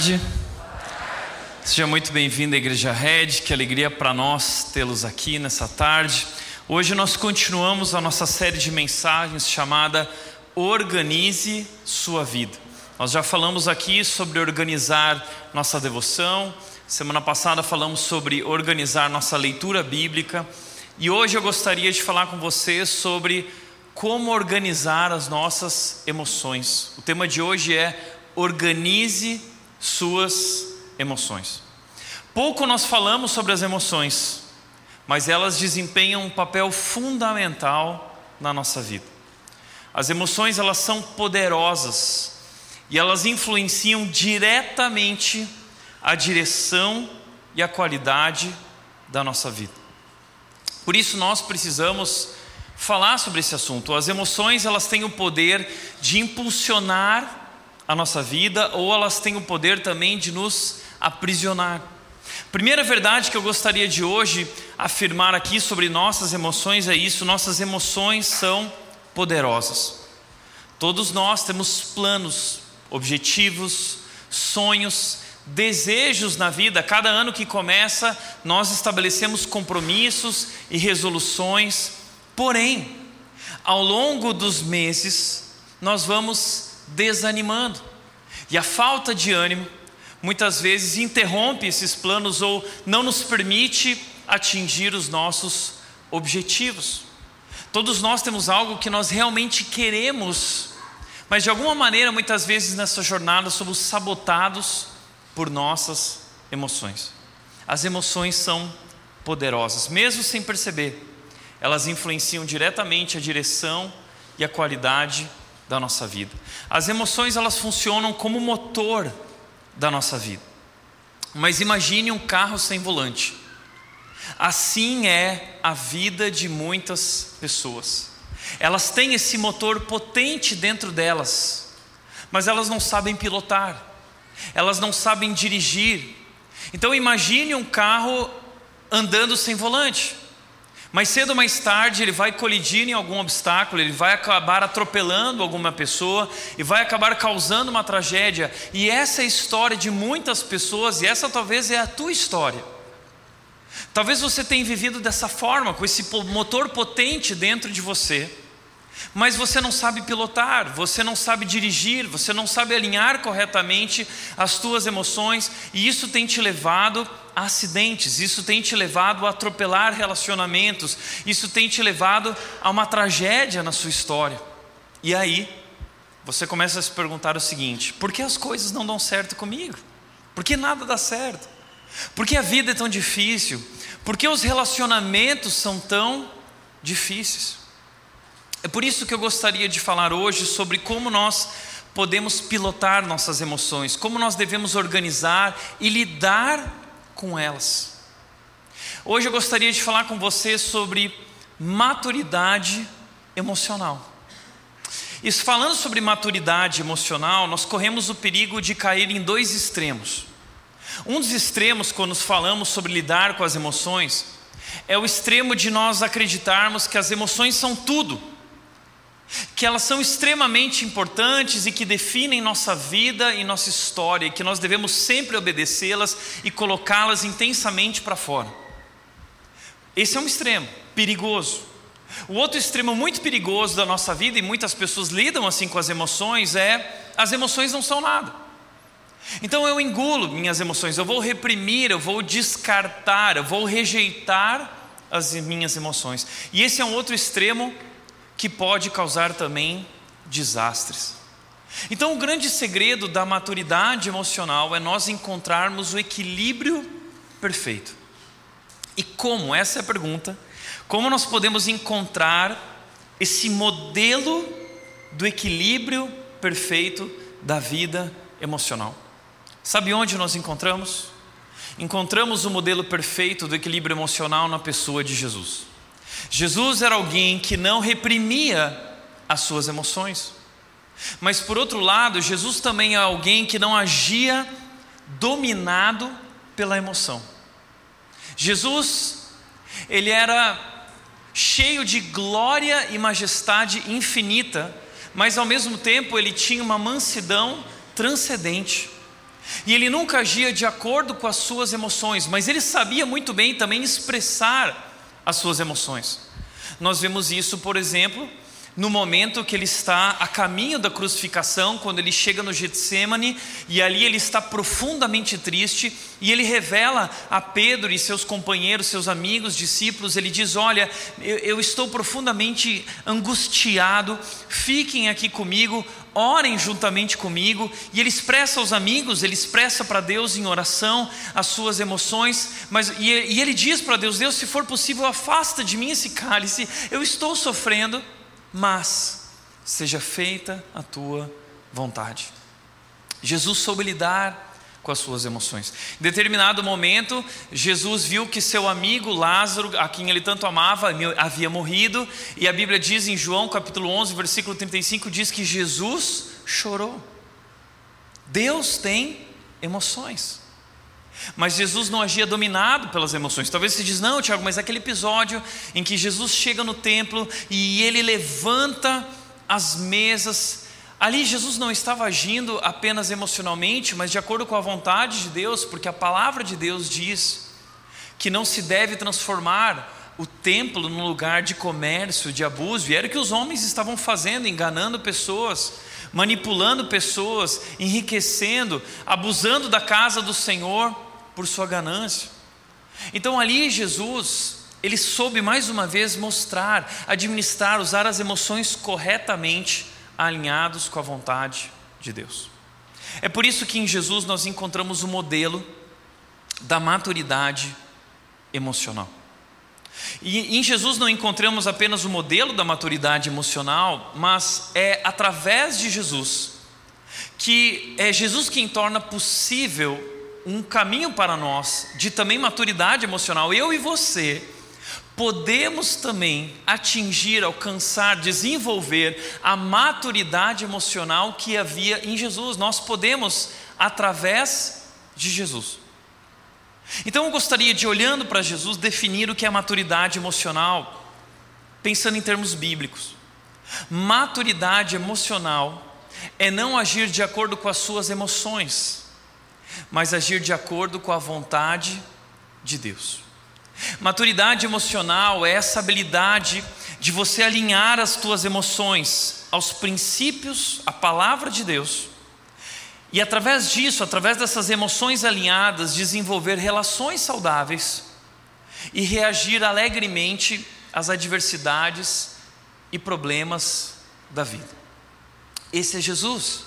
Tarde. Seja muito bem-vindo à Igreja Red, que alegria para nós tê-los aqui nessa tarde. Hoje nós continuamos a nossa série de mensagens chamada Organize Sua Vida. Nós já falamos aqui sobre organizar nossa devoção, semana passada falamos sobre organizar nossa leitura bíblica e hoje eu gostaria de falar com você sobre como organizar as nossas emoções. O tema de hoje é organize suas emoções. Pouco nós falamos sobre as emoções, mas elas desempenham um papel fundamental na nossa vida. As emoções elas são poderosas e elas influenciam diretamente a direção e a qualidade da nossa vida. Por isso nós precisamos falar sobre esse assunto. As emoções elas têm o poder de impulsionar a nossa vida ou elas têm o poder também de nos aprisionar. Primeira verdade que eu gostaria de hoje afirmar aqui sobre nossas emoções é isso: nossas emoções são poderosas. Todos nós temos planos, objetivos, sonhos, desejos na vida. Cada ano que começa, nós estabelecemos compromissos e resoluções. Porém, ao longo dos meses, nós vamos desanimando. E a falta de ânimo muitas vezes interrompe esses planos ou não nos permite atingir os nossos objetivos. Todos nós temos algo que nós realmente queremos, mas de alguma maneira, muitas vezes nessa jornada, somos sabotados por nossas emoções. As emoções são poderosas, mesmo sem perceber, elas influenciam diretamente a direção e a qualidade da nossa vida. As emoções elas funcionam como motor da nossa vida. Mas imagine um carro sem volante. Assim é a vida de muitas pessoas. Elas têm esse motor potente dentro delas, mas elas não sabem pilotar. Elas não sabem dirigir. Então imagine um carro andando sem volante. Mais cedo ou mais tarde ele vai colidir em algum obstáculo, ele vai acabar atropelando alguma pessoa e vai acabar causando uma tragédia. E essa é a história de muitas pessoas, e essa talvez é a tua história. Talvez você tenha vivido dessa forma, com esse motor potente dentro de você, mas você não sabe pilotar, você não sabe dirigir, você não sabe alinhar corretamente as tuas emoções, e isso tem te levado a acidentes, isso tem te levado a atropelar relacionamentos, isso tem te levado a uma tragédia na sua história. E aí, você começa a se perguntar o seguinte: por que as coisas não dão certo comigo? Por que nada dá certo? Por que a vida é tão difícil? Por que os relacionamentos são tão difíceis? É por isso que eu gostaria de falar hoje sobre como nós podemos pilotar nossas emoções, como nós devemos organizar e lidar com elas. Hoje eu gostaria de falar com você sobre maturidade emocional. E falando sobre maturidade emocional, nós corremos o perigo de cair em dois extremos. Um dos extremos, quando falamos sobre lidar com as emoções, é o extremo de nós acreditarmos que as emoções são tudo que elas são extremamente importantes e que definem nossa vida e nossa história, e que nós devemos sempre obedecê-las e colocá-las intensamente para fora. Esse é um extremo perigoso. O outro extremo muito perigoso da nossa vida, e muitas pessoas lidam assim com as emoções, é as emoções não são nada. Então eu engulo minhas emoções, eu vou reprimir, eu vou descartar, eu vou rejeitar as minhas emoções. E esse é um outro extremo que pode causar também desastres. Então, o grande segredo da maturidade emocional é nós encontrarmos o equilíbrio perfeito. E como? Essa é a pergunta. Como nós podemos encontrar esse modelo do equilíbrio perfeito da vida emocional? Sabe onde nós encontramos? Encontramos o modelo perfeito do equilíbrio emocional na pessoa de Jesus. Jesus era alguém que não reprimia as suas emoções. Mas por outro lado, Jesus também é alguém que não agia dominado pela emoção. Jesus, ele era cheio de glória e majestade infinita, mas ao mesmo tempo ele tinha uma mansidão transcendente. E ele nunca agia de acordo com as suas emoções, mas ele sabia muito bem também expressar as suas emoções. Nós vemos isso, por exemplo, no momento que ele está a caminho da crucificação, quando ele chega no Getsemane, e ali ele está profundamente triste, e ele revela a Pedro e seus companheiros, seus amigos, discípulos, ele diz: Olha, eu, eu estou profundamente angustiado, fiquem aqui comigo, orem juntamente comigo, e ele expressa aos amigos, ele expressa para Deus em oração as suas emoções, mas e, e ele diz para Deus: Deus, se for possível, afasta de mim esse cálice, eu estou sofrendo mas seja feita a tua vontade. Jesus soube lidar com as suas emoções. Em determinado momento, Jesus viu que seu amigo Lázaro, a quem ele tanto amava, havia morrido, e a Bíblia diz em João capítulo 11, versículo 35, diz que Jesus chorou. Deus tem emoções. Mas Jesus não agia dominado pelas emoções. Talvez você diz, não, Tiago, mas aquele episódio em que Jesus chega no templo e ele levanta as mesas. Ali Jesus não estava agindo apenas emocionalmente, mas de acordo com a vontade de Deus, porque a palavra de Deus diz que não se deve transformar o templo num lugar de comércio, de abuso, e era o que os homens estavam fazendo, enganando pessoas, manipulando pessoas, enriquecendo, abusando da casa do Senhor por sua ganância. Então ali Jesus, ele soube mais uma vez mostrar, administrar, usar as emoções corretamente, alinhados com a vontade de Deus. É por isso que em Jesus nós encontramos o modelo da maturidade emocional. E em Jesus não encontramos apenas o modelo da maturidade emocional, mas é através de Jesus que é Jesus quem torna possível um caminho para nós de também maturidade emocional. Eu e você podemos também atingir, alcançar, desenvolver a maturidade emocional que havia em Jesus. Nós podemos através de Jesus. Então eu gostaria de, olhando para Jesus, definir o que é maturidade emocional, pensando em termos bíblicos. Maturidade emocional é não agir de acordo com as suas emoções mas agir de acordo com a vontade de Deus. Maturidade emocional é essa habilidade de você alinhar as tuas emoções aos princípios, à palavra de Deus, e através disso, através dessas emoções alinhadas, desenvolver relações saudáveis e reagir alegremente às adversidades e problemas da vida. Esse é Jesus.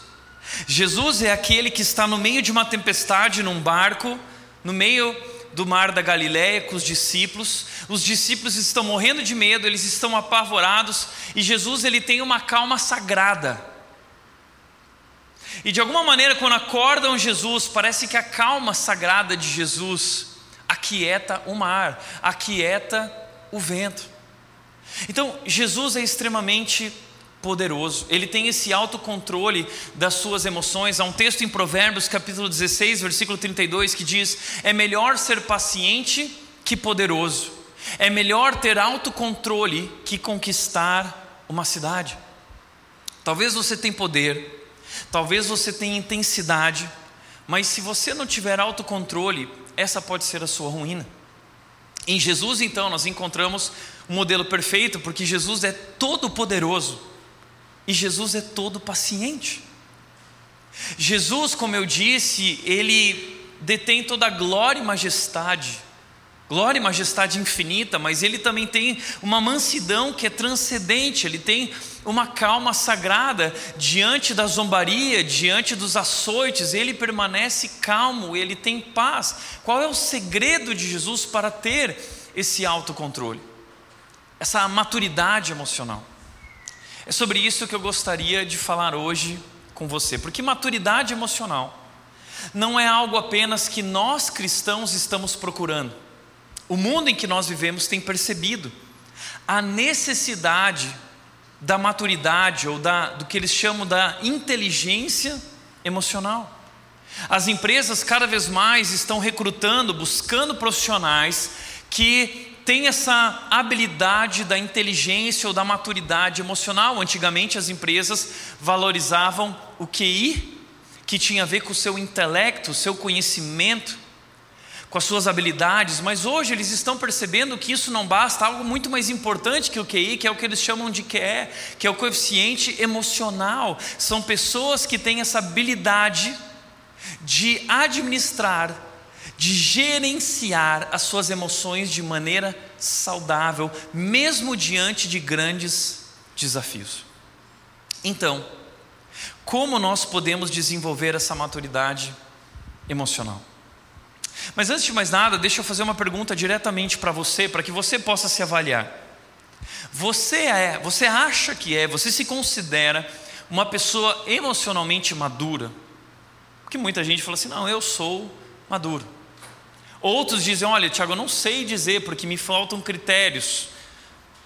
Jesus é aquele que está no meio de uma tempestade num barco, no meio do mar da Galiléia com os discípulos. Os discípulos estão morrendo de medo, eles estão apavorados e Jesus ele tem uma calma sagrada. E de alguma maneira, quando acordam Jesus, parece que a calma sagrada de Jesus aquieta o mar, aquieta o vento. Então, Jesus é extremamente poderoso, ele tem esse autocontrole das suas emoções. Há um texto em Provérbios, capítulo 16, versículo 32, que diz: É melhor ser paciente que poderoso, é melhor ter autocontrole que conquistar uma cidade. Talvez você tenha poder, talvez você tenha intensidade, mas se você não tiver autocontrole, essa pode ser a sua ruína. Em Jesus, então, nós encontramos um modelo perfeito, porque Jesus é todo poderoso e Jesus é todo paciente. Jesus, como eu disse, ele detém toda a glória e majestade, glória e majestade infinita, mas ele também tem uma mansidão que é transcendente, ele tem uma calma sagrada diante da zombaria, diante dos açoites, ele permanece calmo, ele tem paz. Qual é o segredo de Jesus para ter esse autocontrole? Essa maturidade emocional. É sobre isso que eu gostaria de falar hoje com você, porque maturidade emocional não é algo apenas que nós cristãos estamos procurando. O mundo em que nós vivemos tem percebido a necessidade da maturidade ou da, do que eles chamam da inteligência emocional. As empresas cada vez mais estão recrutando, buscando profissionais que tem essa habilidade da inteligência ou da maturidade emocional. Antigamente as empresas valorizavam o QI que tinha a ver com o seu intelecto, o seu conhecimento, com as suas habilidades, mas hoje eles estão percebendo que isso não basta, algo muito mais importante que o QI, que é o que eles chamam de QE, que é o coeficiente emocional. São pessoas que têm essa habilidade de administrar, de gerenciar as suas emoções de maneira saudável, mesmo diante de grandes desafios. Então, como nós podemos desenvolver essa maturidade emocional? Mas antes de mais nada, deixa eu fazer uma pergunta diretamente para você, para que você possa se avaliar. Você é, você acha que é, você se considera uma pessoa emocionalmente madura? Porque muita gente fala assim: não, eu sou maduro. Outros dizem: olha, Tiago, eu não sei dizer porque me faltam critérios,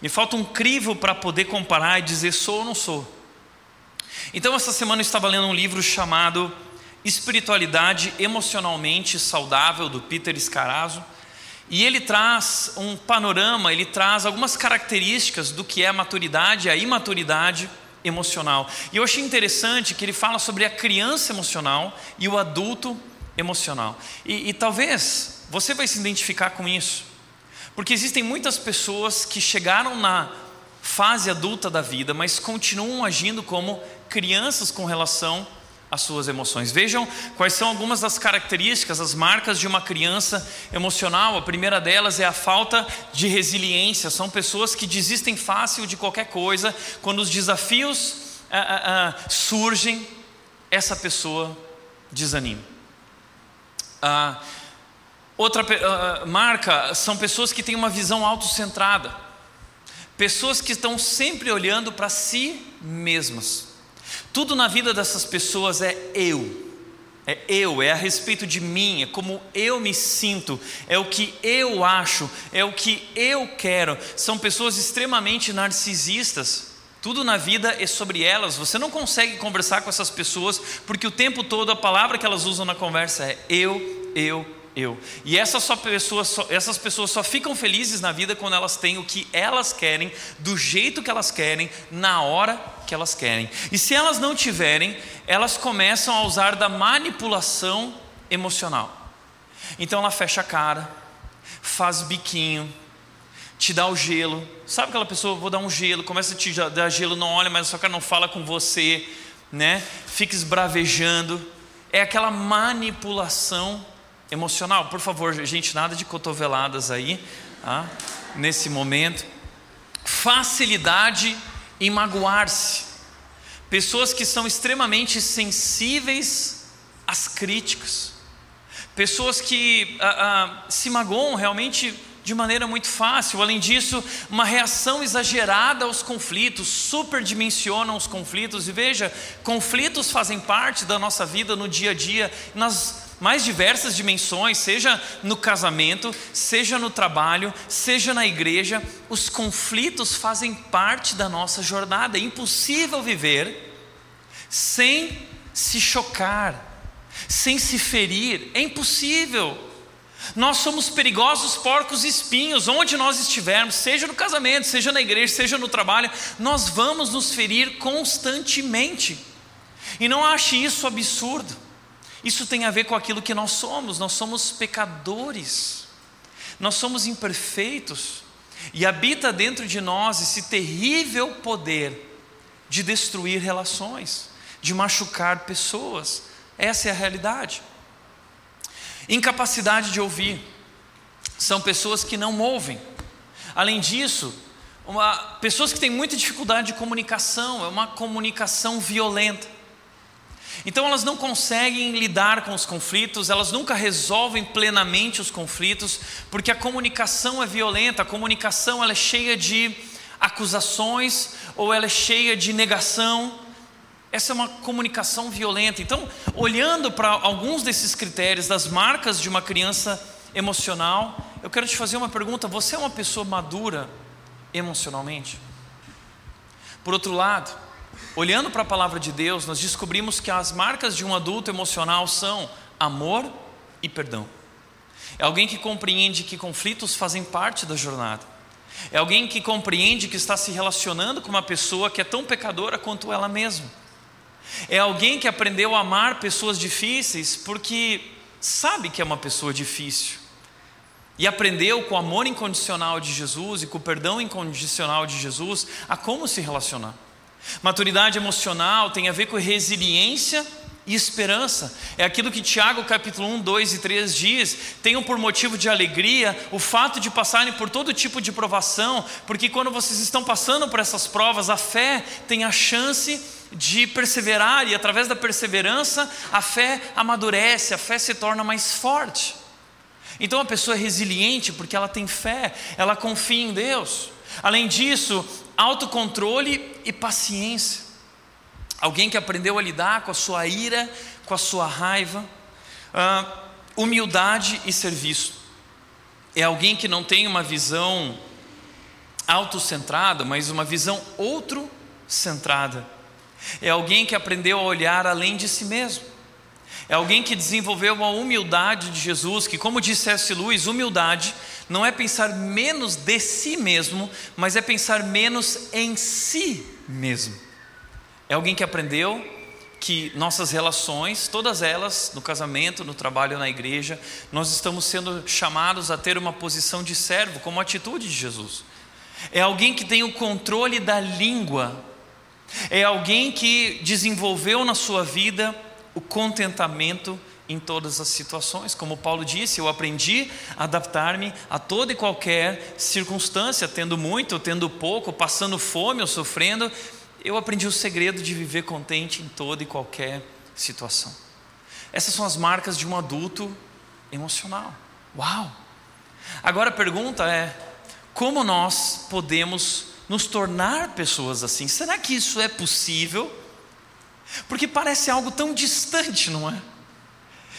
me falta um crivo para poder comparar e dizer sou ou não sou. Então, essa semana eu estava lendo um livro chamado Espiritualidade Emocionalmente Saudável, do Peter Scarazo, e ele traz um panorama, ele traz algumas características do que é a maturidade e a imaturidade emocional. E eu achei interessante que ele fala sobre a criança emocional e o adulto emocional. E, e talvez você vai se identificar com isso, porque existem muitas pessoas que chegaram na fase adulta da vida, mas continuam agindo como crianças com relação às suas emoções. Vejam quais são algumas das características, as marcas de uma criança emocional. A primeira delas é a falta de resiliência. São pessoas que desistem fácil de qualquer coisa. Quando os desafios ah, ah, ah, surgem, essa pessoa desanima. Ah, outra ah, marca são pessoas que têm uma visão autocentrada. Pessoas que estão sempre olhando para si mesmas. Tudo na vida dessas pessoas é eu. É eu, é a respeito de mim, é como eu me sinto, é o que eu acho, é o que eu quero. São pessoas extremamente narcisistas. Tudo na vida é sobre elas. Você não consegue conversar com essas pessoas porque o tempo todo a palavra que elas usam na conversa é eu, eu, eu. E essas, só pessoas, só, essas pessoas só ficam felizes na vida quando elas têm o que elas querem, do jeito que elas querem, na hora que elas querem. E se elas não tiverem, elas começam a usar da manipulação emocional. Então ela fecha a cara, faz biquinho, te dá o gelo. Sabe aquela pessoa, vou dar um gelo, começa a te dar gelo, não olha, mas sua cara não fala com você, né? Fica esbravejando. É aquela manipulação emocional. Por favor, gente, nada de cotoveladas aí, tá? nesse momento. Facilidade em magoar-se. Pessoas que são extremamente sensíveis às críticas. Pessoas que ah, ah, se magoam realmente de maneira muito fácil. Além disso, uma reação exagerada aos conflitos, superdimensionam os conflitos. E veja, conflitos fazem parte da nossa vida no dia a dia. Nós mais diversas dimensões, seja no casamento, seja no trabalho, seja na igreja, os conflitos fazem parte da nossa jornada. É impossível viver sem se chocar, sem se ferir. É impossível. Nós somos perigosos porcos espinhos, onde nós estivermos, seja no casamento, seja na igreja, seja no trabalho, nós vamos nos ferir constantemente. E não ache isso absurdo. Isso tem a ver com aquilo que nós somos, nós somos pecadores, nós somos imperfeitos, e habita dentro de nós esse terrível poder de destruir relações, de machucar pessoas, essa é a realidade. Incapacidade de ouvir, são pessoas que não ouvem, além disso, uma, pessoas que têm muita dificuldade de comunicação, é uma comunicação violenta. Então elas não conseguem lidar com os conflitos, elas nunca resolvem plenamente os conflitos, porque a comunicação é violenta, a comunicação ela é cheia de acusações ou ela é cheia de negação. Essa é uma comunicação violenta. Então, olhando para alguns desses critérios das marcas de uma criança emocional, eu quero te fazer uma pergunta: você é uma pessoa madura emocionalmente? Por outro lado, olhando para a palavra de Deus, nós descobrimos que as marcas de um adulto emocional são amor e perdão. É alguém que compreende que conflitos fazem parte da jornada. É alguém que compreende que está se relacionando com uma pessoa que é tão pecadora quanto ela mesma. É alguém que aprendeu a amar pessoas difíceis porque sabe que é uma pessoa difícil. E aprendeu com o amor incondicional de Jesus e com o perdão incondicional de Jesus a como se relacionar. Maturidade emocional tem a ver com resiliência e esperança. É aquilo que Tiago capítulo 1, 2 e 3 diz: tenham por motivo de alegria o fato de passarem por todo tipo de provação, porque quando vocês estão passando por essas provas, a fé tem a chance de perseverar, e através da perseverança, a fé amadurece, a fé se torna mais forte. Então a pessoa é resiliente porque ela tem fé, ela confia em Deus. Além disso, autocontrole e paciência. Alguém que aprendeu a lidar com a sua ira, com a sua raiva, uh, humildade e serviço. É alguém que não tem uma visão autocentrada, mas uma visão outro-centrada. É alguém que aprendeu a olhar além de si mesmo. É alguém que desenvolveu a humildade de Jesus, que, como disse S. Luiz, humildade não é pensar menos de si mesmo, mas é pensar menos em si mesmo. É alguém que aprendeu que nossas relações, todas elas, no casamento, no trabalho, na igreja, nós estamos sendo chamados a ter uma posição de servo, como atitude de Jesus. É alguém que tem o controle da língua, é alguém que desenvolveu na sua vida o contentamento em todas as situações. Como Paulo disse, eu aprendi a adaptar-me a toda e qualquer circunstância, tendo muito, tendo pouco, passando fome ou sofrendo. Eu aprendi o segredo de viver contente em toda e qualquer situação. Essas são as marcas de um adulto emocional. Uau! Agora a pergunta é: como nós podemos nos tornar pessoas assim? Será que isso é possível? Porque parece algo tão distante, não é?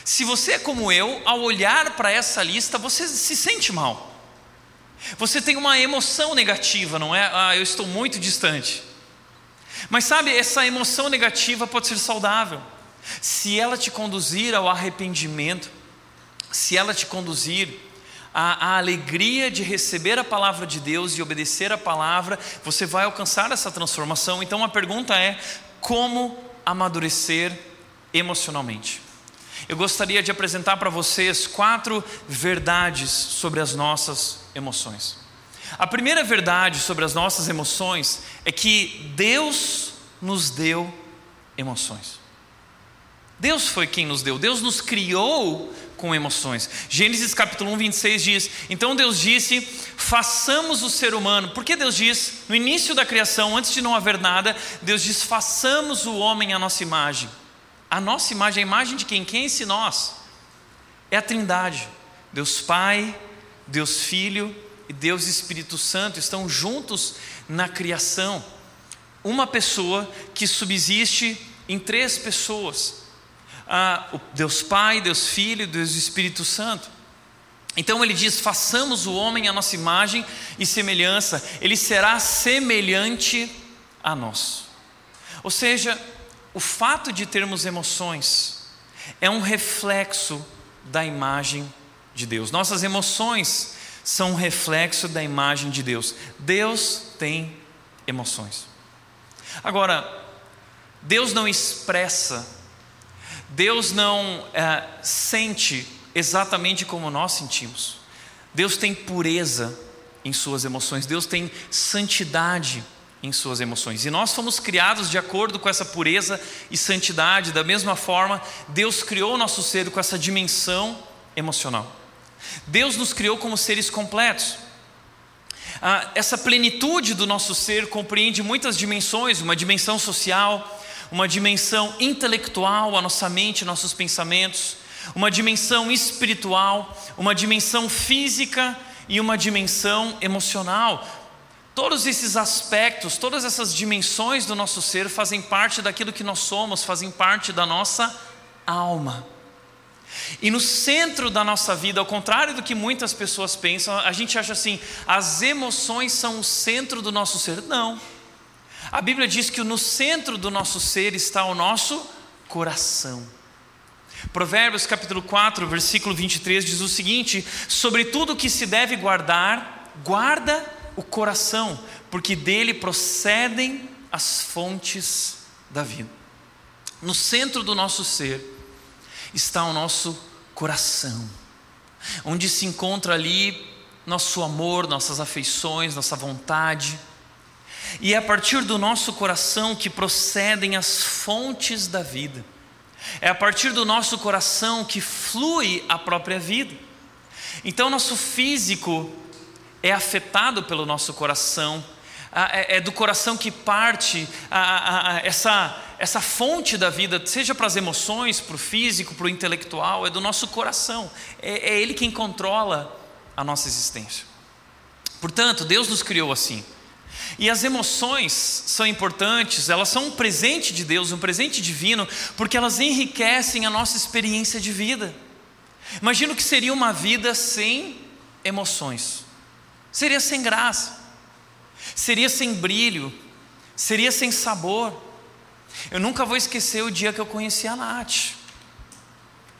Se você é como eu, ao olhar para essa lista, você se sente mal. Você tem uma emoção negativa, não é? Ah, eu estou muito distante. Mas sabe, essa emoção negativa pode ser saudável. Se ela te conduzir ao arrependimento, se ela te conduzir à, à, alegria de receber a palavra de Deus e obedecer a palavra, você vai alcançar essa transformação. Então a pergunta é: como amadurecer emocionalmente? eu gostaria de apresentar para vocês quatro verdades sobre as nossas emoções. A primeira verdade sobre as nossas emoções é que Deus nos deu emoções. Deus foi quem nos deu, Deus nos criou com emoções. Gênesis capítulo 1, 26 diz: Então Deus disse: façamos o ser humano. Por que Deus diz? No início da criação, antes de não haver nada, Deus diz: façamos o homem à nossa imagem. A nossa imagem, a imagem de quem? Quem é esse nós? É a Trindade. Deus Pai, Deus Filho e Deus Espírito Santo estão juntos na criação. Uma pessoa que subsiste em três pessoas: ah, Deus Pai, Deus Filho Deus Espírito Santo. Então ele diz: façamos o homem a nossa imagem e semelhança, ele será semelhante a nós. Ou seja, o fato de termos emoções é um reflexo da imagem de Deus. Nossas emoções são um reflexo da imagem de Deus. Deus tem emoções. Agora, Deus não expressa, Deus não é, sente exatamente como nós sentimos. Deus tem pureza em suas emoções, Deus tem santidade em suas emoções. E nós fomos criados de acordo com essa pureza e santidade, da mesma forma, Deus criou o nosso ser com essa dimensão emocional. Deus nos criou como seres completos. Ah, essa plenitude do nosso ser compreende muitas dimensões: uma dimensão social, uma dimensão intelectual, a nossa mente, nossos pensamentos, uma dimensão espiritual, uma dimensão física e uma dimensão emocional. Todos esses aspectos, todas essas dimensões do nosso ser fazem parte daquilo que nós somos, fazem parte da nossa alma. E no centro da nossa vida, ao contrário do que muitas pessoas pensam, a gente acha assim: as emoções são o centro do nosso ser. Não. A Bíblia diz que no centro do nosso ser está o nosso coração. Provérbios capítulo 4, versículo 23 diz o seguinte: Sobre tudo que se deve guardar, guarda o coração, porque dele procedem as fontes da vida. no centro do nosso ser, está o nosso coração, onde se encontra ali nosso amor, nossas afeições, nossa vontade. E é a partir do nosso coração que procedem as fontes da vida. É a partir do nosso coração que flui a própria vida. Então, nosso físico é afetado pelo nosso coração, é, é do coração que parte essa, essa fonte da vida, seja para as emoções, para o físico, para o intelectual, é do nosso coração, é, é ele quem controla a nossa existência. Portanto, Deus nos criou assim. E as emoções são importantes, elas são um presente de Deus, um presente divino, porque elas enriquecem a nossa experiência de vida. Imagina o que seria uma vida sem emoções, seria sem graça, seria sem brilho, seria sem sabor. Eu nunca vou esquecer o dia que eu conheci a Nath.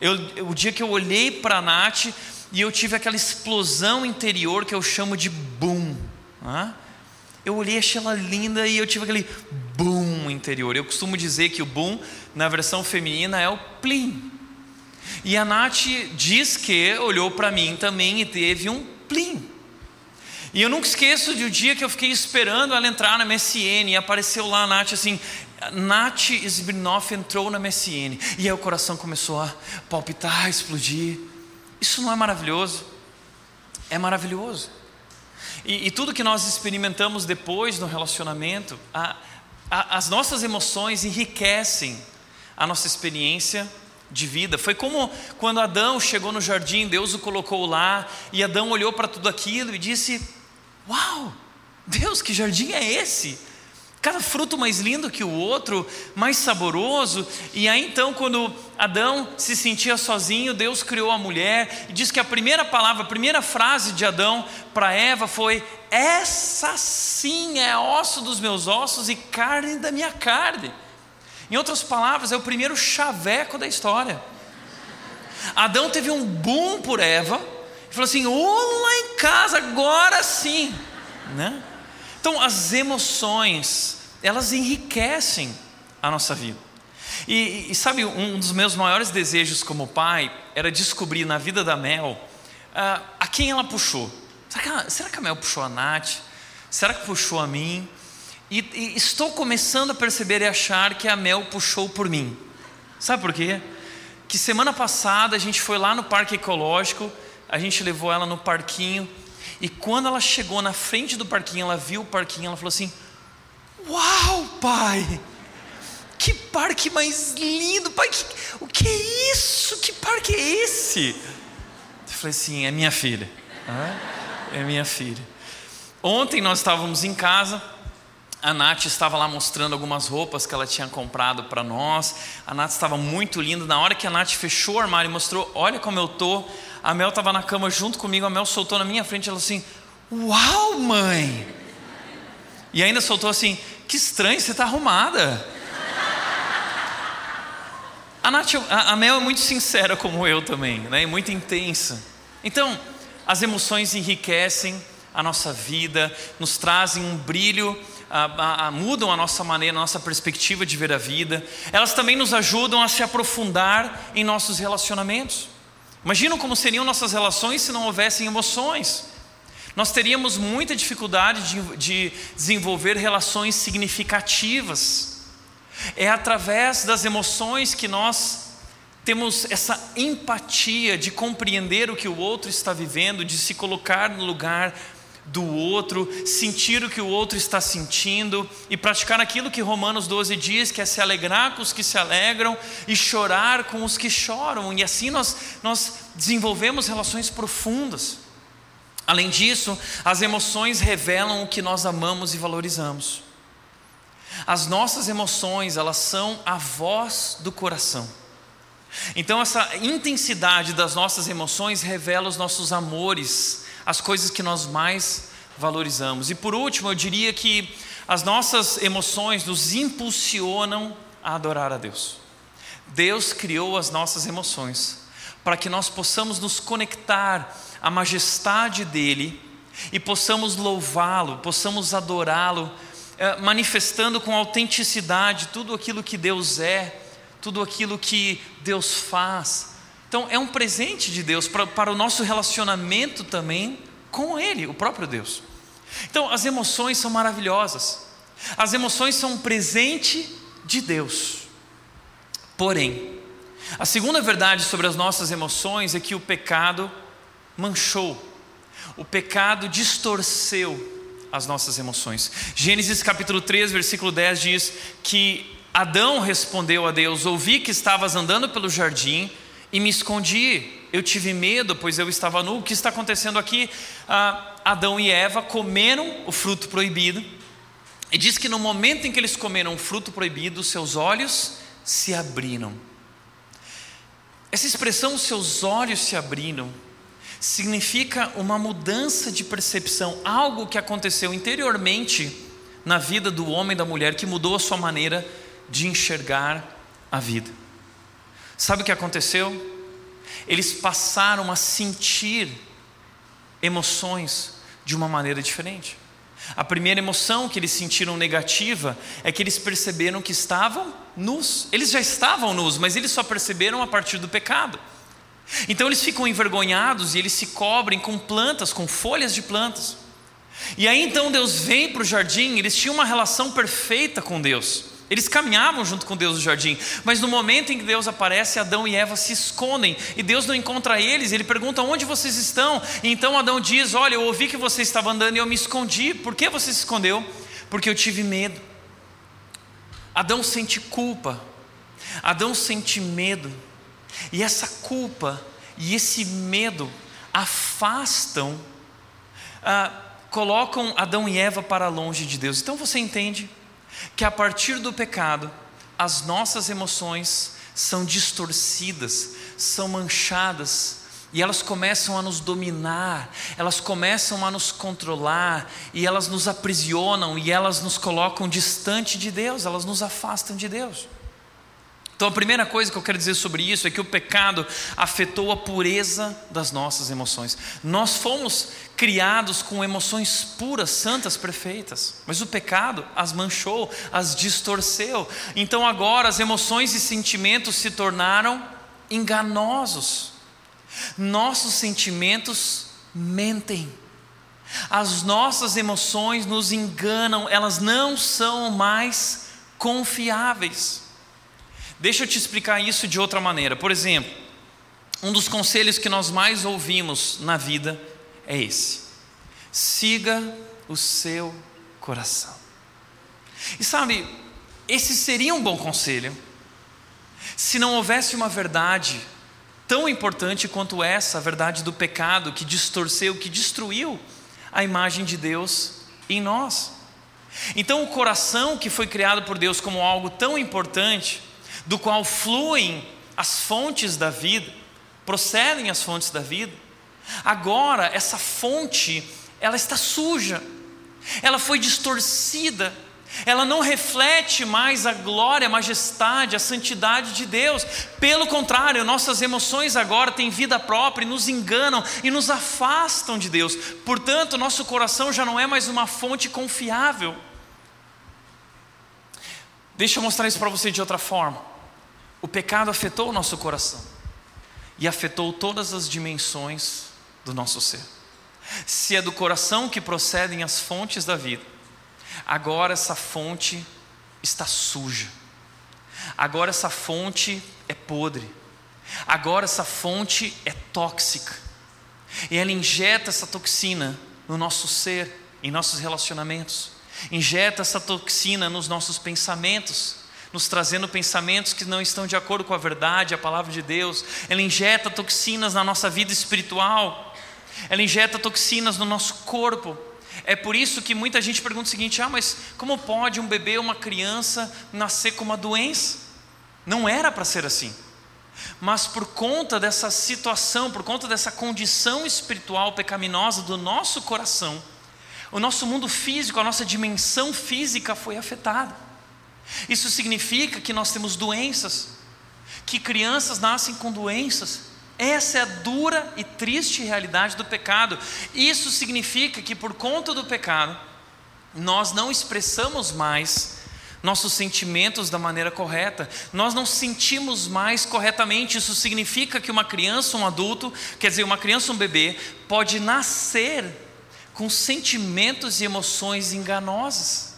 Eu, o dia que eu olhei para a Nath e eu tive aquela explosão interior que eu chamo de boom. Eu olhei, achei ela linda e eu tive aquele boom interior. Eu costumo dizer que o boom, na versão feminina, é o plim. E a Nath diz que olhou para mim também e teve um plim. E eu nunca esqueço de um dia que eu fiquei esperando ela entrar na MSN e apareceu lá a Nath assim, Nath Smirnoff entrou na MSN. E aí o coração começou a palpitar, explodir. Isso não é maravilhoso? É maravilhoso. E, e tudo que nós experimentamos depois no relacionamento, a, a, as nossas emoções enriquecem a nossa experiência de vida. Foi como quando Adão chegou no jardim, Deus o colocou lá, e Adão olhou para tudo aquilo e disse: Uau, Deus, que jardim é esse? Cada fruto mais lindo que o outro, mais saboroso. E aí então, quando Adão se sentia sozinho, Deus criou a mulher e diz que a primeira palavra, a primeira frase de Adão para Eva foi: Essa sim é osso dos meus ossos e carne da minha carne. Em outras palavras, é o primeiro chaveco da história. Adão teve um boom por Eva e falou assim: Olá em casa, agora sim. Né? Então, as emoções, elas enriquecem a nossa vida. E, e, sabe, um dos meus maiores desejos como pai era descobrir na vida da Mel uh, a quem ela puxou. Será que, a, será que a Mel puxou a Nath? Será que puxou a mim? E, e, estou começando a perceber e achar que a Mel puxou por mim. Sabe por quê? Que semana passada a gente foi lá no parque ecológico, a gente levou ela no parquinho e quando ela chegou na frente do parquinho, ela viu o parquinho, ela falou assim: Uau, pai! Que parque mais lindo, pai! Que, o que é isso? Que parque é esse? Eu falei assim: É minha filha. É minha filha. Ontem nós estávamos em casa. A Nath estava lá mostrando algumas roupas que ela tinha comprado para nós. A Nath estava muito linda. Na hora que a Nath fechou o armário e mostrou: Olha como eu estou a Mel estava na cama junto comigo, a Mel soltou na minha frente, ela assim: Uau, mãe! E ainda soltou assim: Que estranho, você está arrumada. A, Nath, a, a, Mel é muito sincera, como eu também, né? muito intensa. Então, as emoções enriquecem a nossa vida, nos trazem um brilho, a, a, mudam a nossa maneira, a nossa perspectiva de ver a vida. Elas também nos ajudam a se aprofundar em nossos relacionamentos. Imaginam como seriam nossas relações se não houvessem emoções. Nós teríamos muita dificuldade de, de desenvolver relações significativas. É através das emoções que nós temos essa empatia de compreender o que o outro está vivendo, de se colocar no lugar do outro, sentir o que o outro está sentindo e praticar aquilo que Romanos 12 diz, que é se alegrar com os que se alegram e chorar com os que choram. E assim nós, nós desenvolvemos relações profundas. Além disso, as emoções revelam o que nós amamos e valorizamos. As nossas emoções, elas são a voz do coração. Então, essa intensidade das nossas emoções revela os nossos amores, as coisas que nós mais valorizamos. E por último, eu diria que as nossas emoções nos impulsionam a adorar a Deus. Deus criou as nossas emoções para que nós possamos nos conectar à majestade dEle e possamos louvá-lo, possamos adorá-lo, eh, manifestando com autenticidade tudo aquilo que Deus é, tudo aquilo que Deus faz. Então, é um presente de Deus para, para o nosso relacionamento também com Ele, o próprio Deus. Então, as emoções são maravilhosas, as emoções são um presente de Deus. Porém, a segunda verdade sobre as nossas emoções é que o pecado manchou, o pecado distorceu as nossas emoções. Gênesis capítulo 3, versículo 10 diz que Adão respondeu a Deus: Ouvi que estavas andando pelo jardim e me escondi. Eu tive medo, pois eu estava nu. O que está acontecendo aqui? Ah, Adão e Eva comeram o fruto proibido. E diz que no momento em que eles comeram o fruto proibido, seus olhos se abriram. Essa expressão, seus olhos se abriram, significa uma mudança de percepção, algo que aconteceu interiormente na vida do homem e da mulher que mudou a sua maneira de enxergar a vida. Sabe o que aconteceu? Eles passaram a sentir emoções de uma maneira diferente. A primeira emoção que eles sentiram negativa é que eles perceberam que estavam nus. Eles já estavam nus, mas eles só perceberam a partir do pecado. Então eles ficam envergonhados e eles se cobrem com plantas, com folhas de plantas. E aí então Deus vem para o jardim, eles tinham uma relação perfeita com Deus. Eles caminhavam junto com Deus no jardim, mas no momento em que Deus aparece, Adão e Eva se escondem e Deus não encontra eles. Ele pergunta: Onde vocês estão? E então Adão diz: Olha, eu ouvi que você estava andando e eu me escondi. Por que você se escondeu? Porque eu tive medo. Adão sente culpa, Adão sente medo, e essa culpa e esse medo afastam, ah, colocam Adão e Eva para longe de Deus. Então você entende? Que a partir do pecado, as nossas emoções são distorcidas, são manchadas, e elas começam a nos dominar, elas começam a nos controlar, e elas nos aprisionam, e elas nos colocam distante de Deus, elas nos afastam de Deus. Então, a primeira coisa que eu quero dizer sobre isso é que o pecado afetou a pureza das nossas emoções. Nós fomos criados com emoções puras, santas, perfeitas, mas o pecado as manchou, as distorceu. Então, agora as emoções e sentimentos se tornaram enganosos. Nossos sentimentos mentem. As nossas emoções nos enganam, elas não são mais confiáveis. Deixa eu te explicar isso de outra maneira. Por exemplo, um dos conselhos que nós mais ouvimos na vida é esse: siga o seu coração. E sabe, esse seria um bom conselho se não houvesse uma verdade tão importante quanto essa, a verdade do pecado que distorceu, que destruiu a imagem de Deus em nós. Então, o coração que foi criado por Deus como algo tão importante, do qual fluem as fontes da vida, procedem as fontes da vida. Agora, essa fonte, ela está suja, ela foi distorcida, ela não reflete mais a glória, a majestade, a santidade de Deus. Pelo contrário, nossas emoções agora têm vida própria e nos enganam e nos afastam de Deus. Portanto, nosso coração já não é mais uma fonte confiável. Deixa eu mostrar isso para você de outra forma. O pecado afetou o nosso coração e afetou todas as dimensões do nosso ser. Se é do coração que procedem as fontes da vida, agora essa fonte está suja, agora essa fonte é podre, agora essa fonte é tóxica, e ela injeta essa toxina no nosso ser, em nossos relacionamentos, injeta essa toxina nos nossos pensamentos, nos trazendo pensamentos que não estão de acordo com a verdade, a palavra de Deus. Ela injeta toxinas na nossa vida espiritual. Ela injeta toxinas no nosso corpo. É por isso que muita gente pergunta o seguinte: ah, mas como pode um bebê, uma criança, nascer com uma doença? Não era para ser assim. Mas por conta dessa situação, por conta dessa condição espiritual pecaminosa do nosso coração, o nosso mundo físico, a nossa dimensão física foi afetada. Isso significa que nós temos doenças, que crianças nascem com doenças. Essa é a dura e triste realidade do pecado. Isso significa que por conta do pecado, nós não expressamos mais nossos sentimentos da maneira correta. Nós não sentimos mais corretamente. Isso significa que uma criança, um adulto, quer dizer, uma criança, um bebê, pode nascer com sentimentos e emoções enganosas.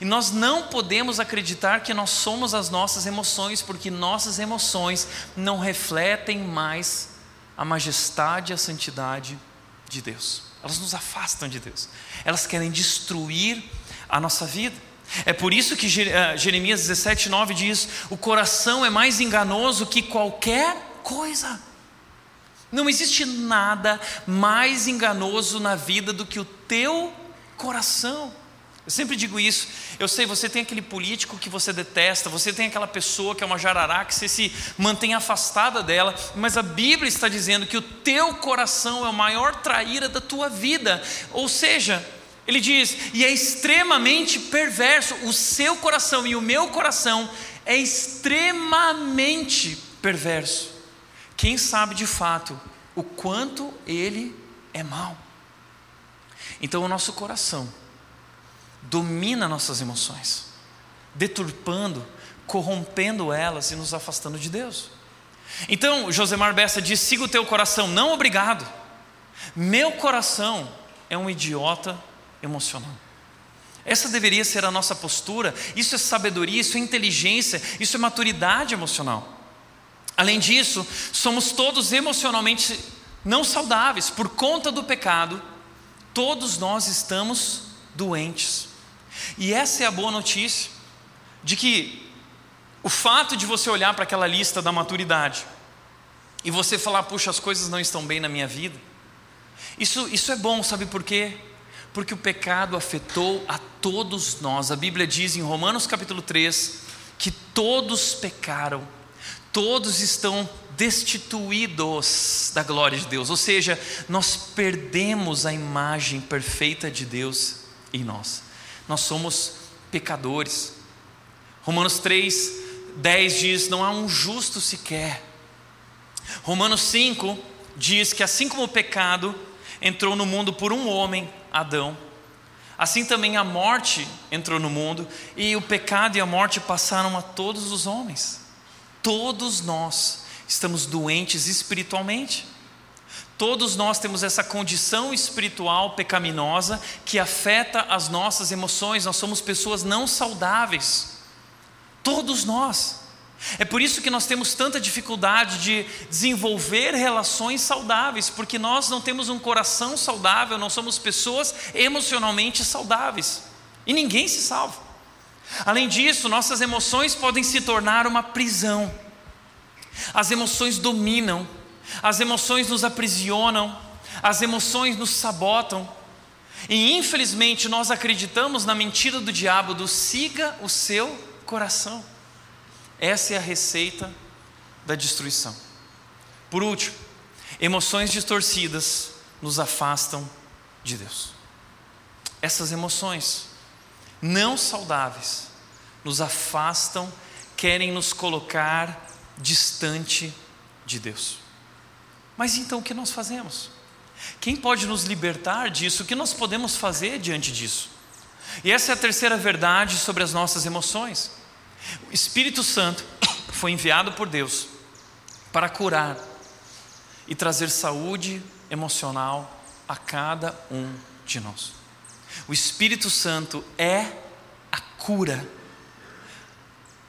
E nós não podemos acreditar que nós somos as nossas emoções, porque nossas emoções não refletem mais a majestade e a santidade de Deus. Elas nos afastam de Deus. Elas querem destruir a nossa vida. É por isso que eh, Jeremias 17, 9 diz: O coração é mais enganoso que qualquer coisa. Não existe nada mais enganoso na vida do que o teu coração. Eu sempre digo isso. Eu sei, você tem aquele político que você detesta, você tem aquela pessoa que é uma jarará, que você se mantém afastada dela, mas a Bíblia está dizendo que o teu coração é o maior traíra da tua vida. Ou seja, ele diz, e é extremamente perverso, o seu coração e o meu coração é extremamente perverso. Quem sabe de fato o quanto ele é mau? Então, o nosso coração domina nossas emoções, deturpando, corrompendo elas e nos afastando de Deus. Então, Josemar Bessa diz: siga o teu coração, não obrigado. Meu coração é um idiota emocional. Essa deveria ser a nossa postura. Isso é sabedoria, isso é inteligência, isso é maturidade emocional. Além disso, somos todos emocionalmente não saudáveis por conta do pecado. Todos nós estamos doentes. E essa é a boa notícia de que o fato de você olhar para aquela lista da maturidade e você falar, puxa, as coisas não estão bem na minha vida, isso, isso é bom, sabe por quê? Porque o pecado afetou a todos nós. A Bíblia diz em Romanos capítulo 3 que todos pecaram, todos estão destituídos da glória de Deus, ou seja, nós perdemos a imagem perfeita de Deus em nós nós somos pecadores. Romanos 3, 10 diz: Não há um justo sequer. Romanos 5 diz que assim como o pecado entrou no mundo por um homem, Adão, assim também a morte entrou no mundo e o pecado e a morte passaram a todos os homens. Todos nós estamos doentes espiritualmente. Todos nós temos essa condição espiritual pecaminosa que afeta as nossas emoções, nós somos pessoas não saudáveis. Todos nós. É por isso que nós temos tanta dificuldade de desenvolver relações saudáveis, porque nós não temos um coração saudável, não somos pessoas emocionalmente saudáveis. E ninguém se salva. Além disso, nossas emoções podem se tornar uma prisão. As emoções dominam as emoções nos aprisionam, as emoções nos sabotam. E infelizmente nós acreditamos na mentira do diabo do siga o seu coração. Essa é a receita da destruição. Por último, emoções distorcidas nos afastam de Deus. Essas emoções não saudáveis nos afastam, querem nos colocar distante de Deus. Mas então o que nós fazemos? Quem pode nos libertar disso? O que nós podemos fazer diante disso? E essa é a terceira verdade sobre as nossas emoções. O Espírito Santo foi enviado por Deus para curar e trazer saúde emocional a cada um de nós. O Espírito Santo é a cura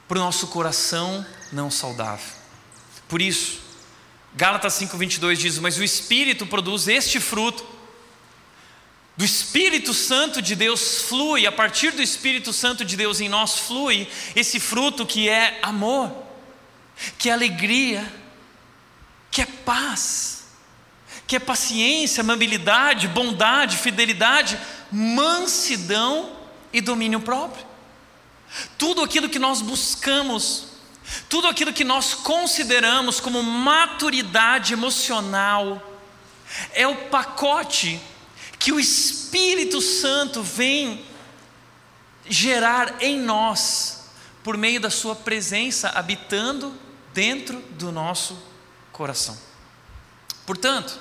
para o nosso coração não saudável. Por isso, Gálatas 5:22 diz: "Mas o espírito produz este fruto do Espírito Santo de Deus flui, a partir do Espírito Santo de Deus em nós flui esse fruto que é amor, que é alegria, que é paz, que é paciência, amabilidade, bondade, fidelidade, mansidão e domínio próprio. Tudo aquilo que nós buscamos tudo aquilo que nós consideramos como maturidade emocional é o pacote que o Espírito Santo vem gerar em nós por meio da Sua presença habitando dentro do nosso coração. Portanto,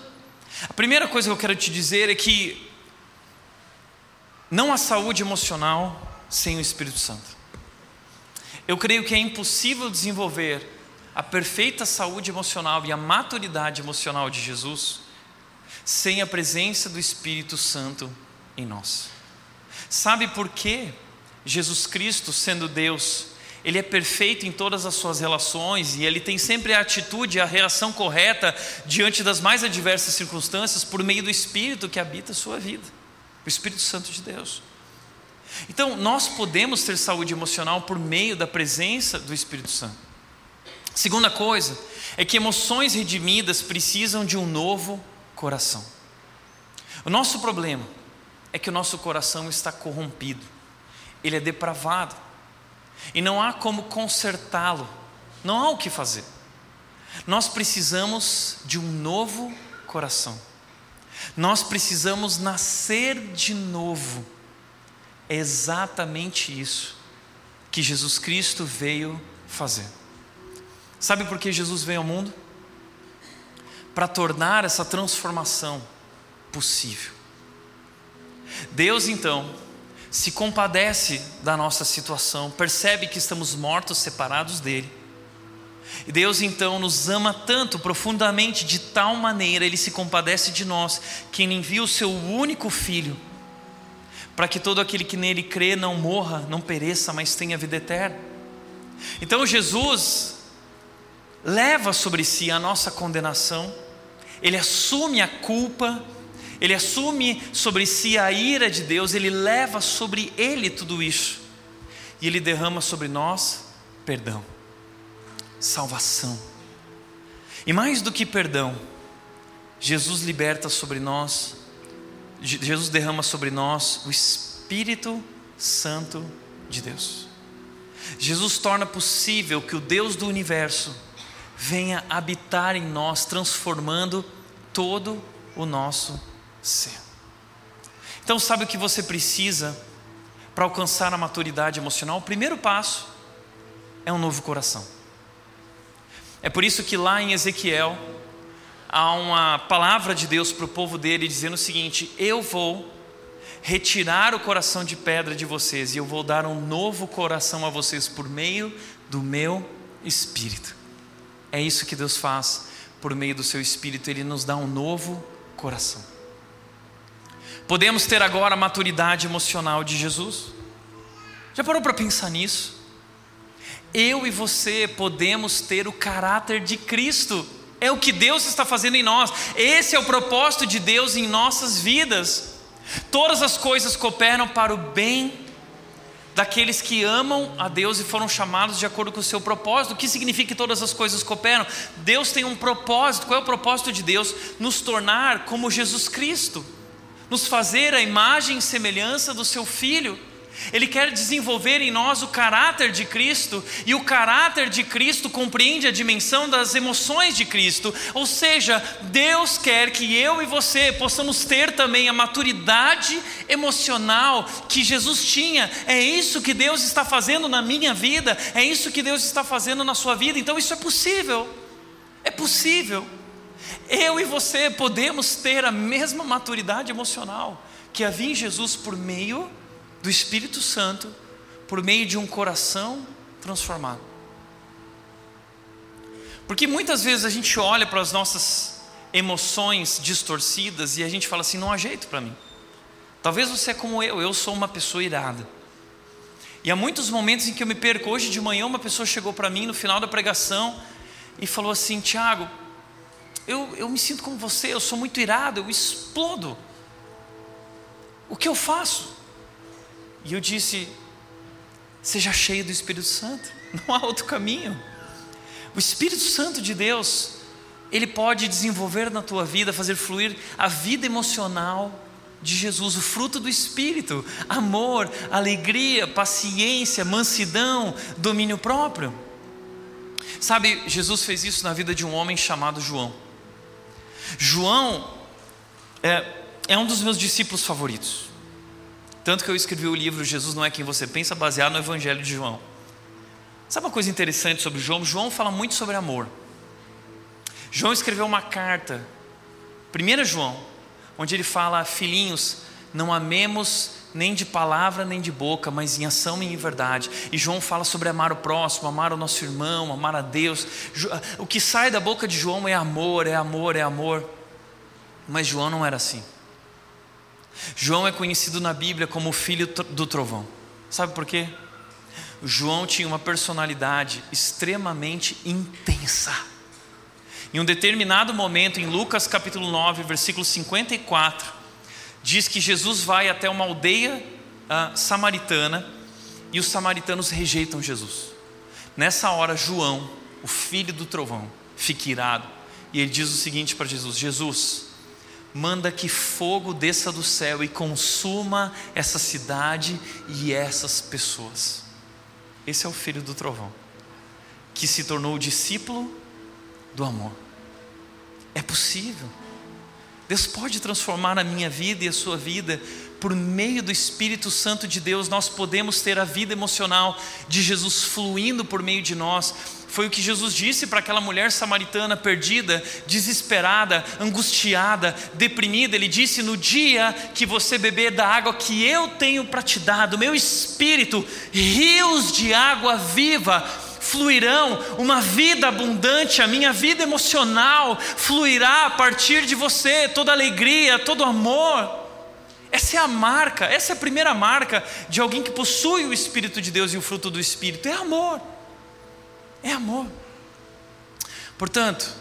a primeira coisa que eu quero te dizer é que não há saúde emocional sem o Espírito Santo. Eu creio que é impossível desenvolver a perfeita saúde emocional e a maturidade emocional de Jesus sem a presença do Espírito Santo em nós. Sabe por quê? Jesus Cristo, sendo Deus, ele é perfeito em todas as suas relações e ele tem sempre a atitude, a reação correta diante das mais adversas circunstâncias por meio do Espírito que habita a sua vida, o Espírito Santo de Deus. Então, nós podemos ter saúde emocional por meio da presença do Espírito Santo. Segunda coisa é que emoções redimidas precisam de um novo coração. O nosso problema é que o nosso coração está corrompido, ele é depravado, e não há como consertá-lo, não há o que fazer. Nós precisamos de um novo coração, nós precisamos nascer de novo, é exatamente isso que Jesus Cristo veio fazer. Sabe por que Jesus veio ao mundo? Para tornar essa transformação possível. Deus então se compadece da nossa situação, percebe que estamos mortos, separados dele. E Deus então nos ama tanto profundamente, de tal maneira, Ele se compadece de nós, que Ele envia o Seu único Filho, para que todo aquele que nele crê não morra, não pereça, mas tenha vida eterna. Então Jesus leva sobre si a nossa condenação, ele assume a culpa, ele assume sobre si a ira de Deus, ele leva sobre ele tudo isso, e ele derrama sobre nós perdão, salvação. E mais do que perdão, Jesus liberta sobre nós, Jesus derrama sobre nós o Espírito Santo de Deus. Jesus torna possível que o Deus do universo venha habitar em nós, transformando todo o nosso ser. Então, sabe o que você precisa para alcançar a maturidade emocional? O primeiro passo é um novo coração. É por isso que lá em Ezequiel há uma palavra de Deus para o povo dele dizendo o seguinte: Eu vou retirar o coração de pedra de vocês e eu vou dar um novo coração a vocês por meio do meu espírito. É isso que Deus faz por meio do seu Espírito, Ele nos dá um novo coração. Podemos ter agora a maturidade emocional de Jesus? Já parou para pensar nisso? Eu e você podemos ter o caráter de Cristo, é o que Deus está fazendo em nós, esse é o propósito de Deus em nossas vidas. Todas as coisas cooperam para o bem daqueles que amam a Deus e foram chamados de acordo com o seu propósito. O que significa que todas as coisas cooperam? Deus tem um propósito. Qual é o propósito de Deus? Nos tornar como Jesus Cristo, nos fazer a imagem e semelhança do seu Filho. Ele quer desenvolver em nós o caráter de Cristo, e o caráter de Cristo compreende a dimensão das emoções de Cristo. Ou seja, Deus quer que eu e você possamos ter também a maturidade emocional que Jesus tinha. É isso que Deus está fazendo na minha vida, é isso que Deus está fazendo na sua vida. Então isso é possível. É possível. Eu e você podemos ter a mesma maturidade emocional que havia em Jesus por meio do Espírito Santo por meio de um coração transformado. Porque muitas vezes a gente olha para as nossas emoções distorcidas e a gente fala assim: não há jeito para mim. Talvez você é como eu, eu sou uma pessoa irada. E há muitos momentos em que eu me perco. Hoje de manhã, uma pessoa chegou para mim no final da pregação e falou assim: Tiago, eu, eu me sinto como você, eu sou muito irado, eu explodo. O que eu faço? E eu disse: seja cheio do Espírito Santo, não há outro caminho. O Espírito Santo de Deus, ele pode desenvolver na tua vida, fazer fluir a vida emocional de Jesus, o fruto do Espírito: amor, alegria, paciência, mansidão, domínio próprio. Sabe, Jesus fez isso na vida de um homem chamado João. João é, é um dos meus discípulos favoritos. Tanto que eu escrevi o livro Jesus não é quem você pensa, baseado no Evangelho de João. Sabe uma coisa interessante sobre João? João fala muito sobre amor. João escreveu uma carta, 1 João, onde ele fala: Filhinhos, não amemos nem de palavra nem de boca, mas em ação e em verdade. E João fala sobre amar o próximo, amar o nosso irmão, amar a Deus. O que sai da boca de João é amor, é amor, é amor. Mas João não era assim. João é conhecido na Bíblia como o filho do trovão. Sabe por quê? João tinha uma personalidade extremamente intensa. Em um determinado momento, em Lucas capítulo 9, versículo 54, diz que Jesus vai até uma aldeia uh, samaritana e os samaritanos rejeitam Jesus. Nessa hora, João, o filho do trovão, fica irado e ele diz o seguinte para Jesus: Jesus, manda que fogo desça do céu e consuma essa cidade e essas pessoas. Esse é o filho do trovão, que se tornou o discípulo do amor. É possível. Deus pode transformar a minha vida e a sua vida por meio do Espírito Santo de Deus, nós podemos ter a vida emocional de Jesus fluindo por meio de nós. Foi o que Jesus disse para aquela mulher samaritana perdida, desesperada, angustiada, deprimida. Ele disse: No dia que você beber da água que eu tenho para te dar, do meu espírito, rios de água viva fluirão, uma vida abundante, a minha vida emocional fluirá a partir de você, toda alegria, todo amor. Essa é a marca, essa é a primeira marca de alguém que possui o Espírito de Deus e o fruto do Espírito: é amor. É amor. Portanto,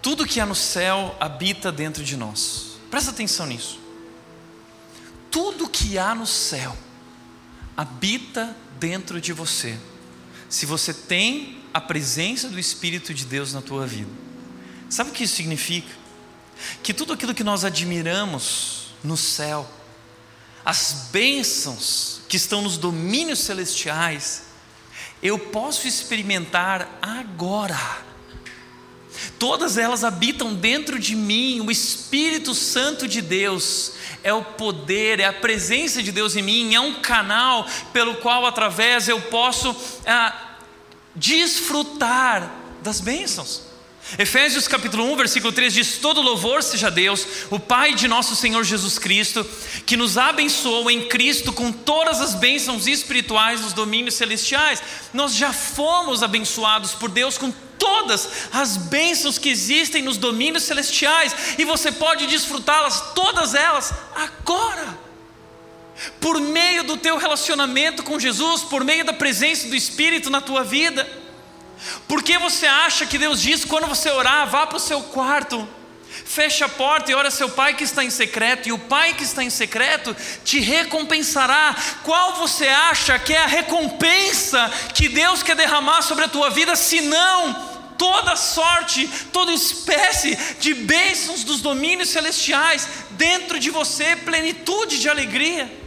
tudo que há no céu habita dentro de nós. Presta atenção nisso. Tudo que há no céu habita dentro de você. Se você tem a presença do Espírito de Deus na tua vida. Sabe o que isso significa? Que tudo aquilo que nós admiramos no céu, as bênçãos que estão nos domínios celestiais, eu posso experimentar agora. Todas elas habitam dentro de mim, o Espírito Santo de Deus é o poder, é a presença de Deus em mim, é um canal pelo qual, através, eu posso ah, desfrutar das bênçãos. Efésios capítulo 1, versículo 3 diz: Todo louvor seja Deus, o Pai de nosso Senhor Jesus Cristo, que nos abençoou em Cristo com todas as bênçãos espirituais nos domínios celestiais. Nós já fomos abençoados por Deus com todas as bênçãos que existem nos domínios celestiais, e você pode desfrutá-las, todas elas, agora. Por meio do teu relacionamento com Jesus, por meio da presença do Espírito na tua vida. Por que você acha que Deus diz quando você orar, vá para o seu quarto, feche a porta e ora seu pai que está em secreto, e o pai que está em secreto te recompensará. Qual você acha que é a recompensa que Deus quer derramar sobre a tua vida, se não toda sorte, toda espécie de bênçãos dos domínios celestiais dentro de você, plenitude de alegria?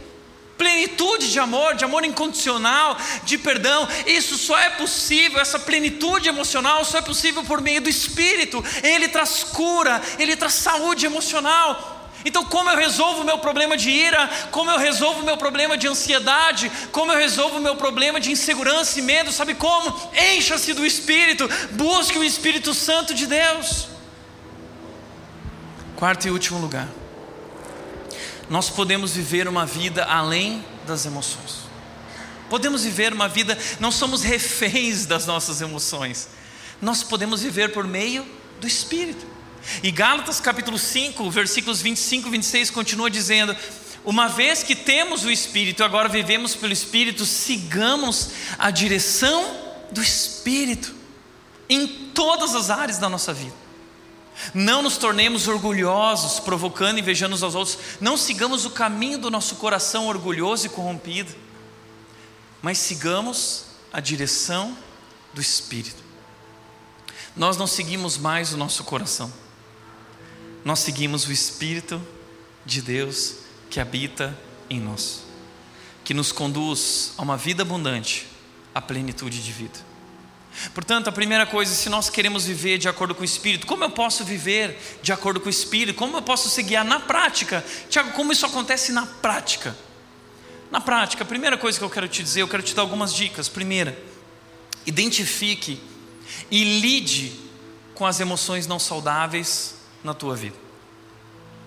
Plenitude de amor, de amor incondicional, de perdão. Isso só é possível, essa plenitude emocional só é possível por meio do Espírito. Ele traz cura, ele traz saúde emocional. Então, como eu resolvo o meu problema de ira? Como eu resolvo o meu problema de ansiedade? Como eu resolvo o meu problema de insegurança e medo? Sabe como? Encha-se do Espírito, busque o Espírito Santo de Deus. Quarto e último lugar nós podemos viver uma vida além das emoções. Podemos viver uma vida, não somos reféns das nossas emoções. Nós podemos viver por meio do Espírito. E Gálatas capítulo 5, versículos 25 e 26 continua dizendo: Uma vez que temos o Espírito, agora vivemos pelo Espírito, sigamos a direção do Espírito em todas as áreas da nossa vida. Não nos tornemos orgulhosos, provocando e invejando uns aos outros. Não sigamos o caminho do nosso coração orgulhoso e corrompido, mas sigamos a direção do Espírito. Nós não seguimos mais o nosso coração, nós seguimos o Espírito de Deus que habita em nós, que nos conduz a uma vida abundante, a plenitude de vida. Portanto, a primeira coisa, se nós queremos viver de acordo com o Espírito, como eu posso viver de acordo com o Espírito? Como eu posso se guiar na prática? Tiago, como isso acontece na prática? Na prática, a primeira coisa que eu quero te dizer, eu quero te dar algumas dicas. Primeira, identifique e lide com as emoções não saudáveis na tua vida.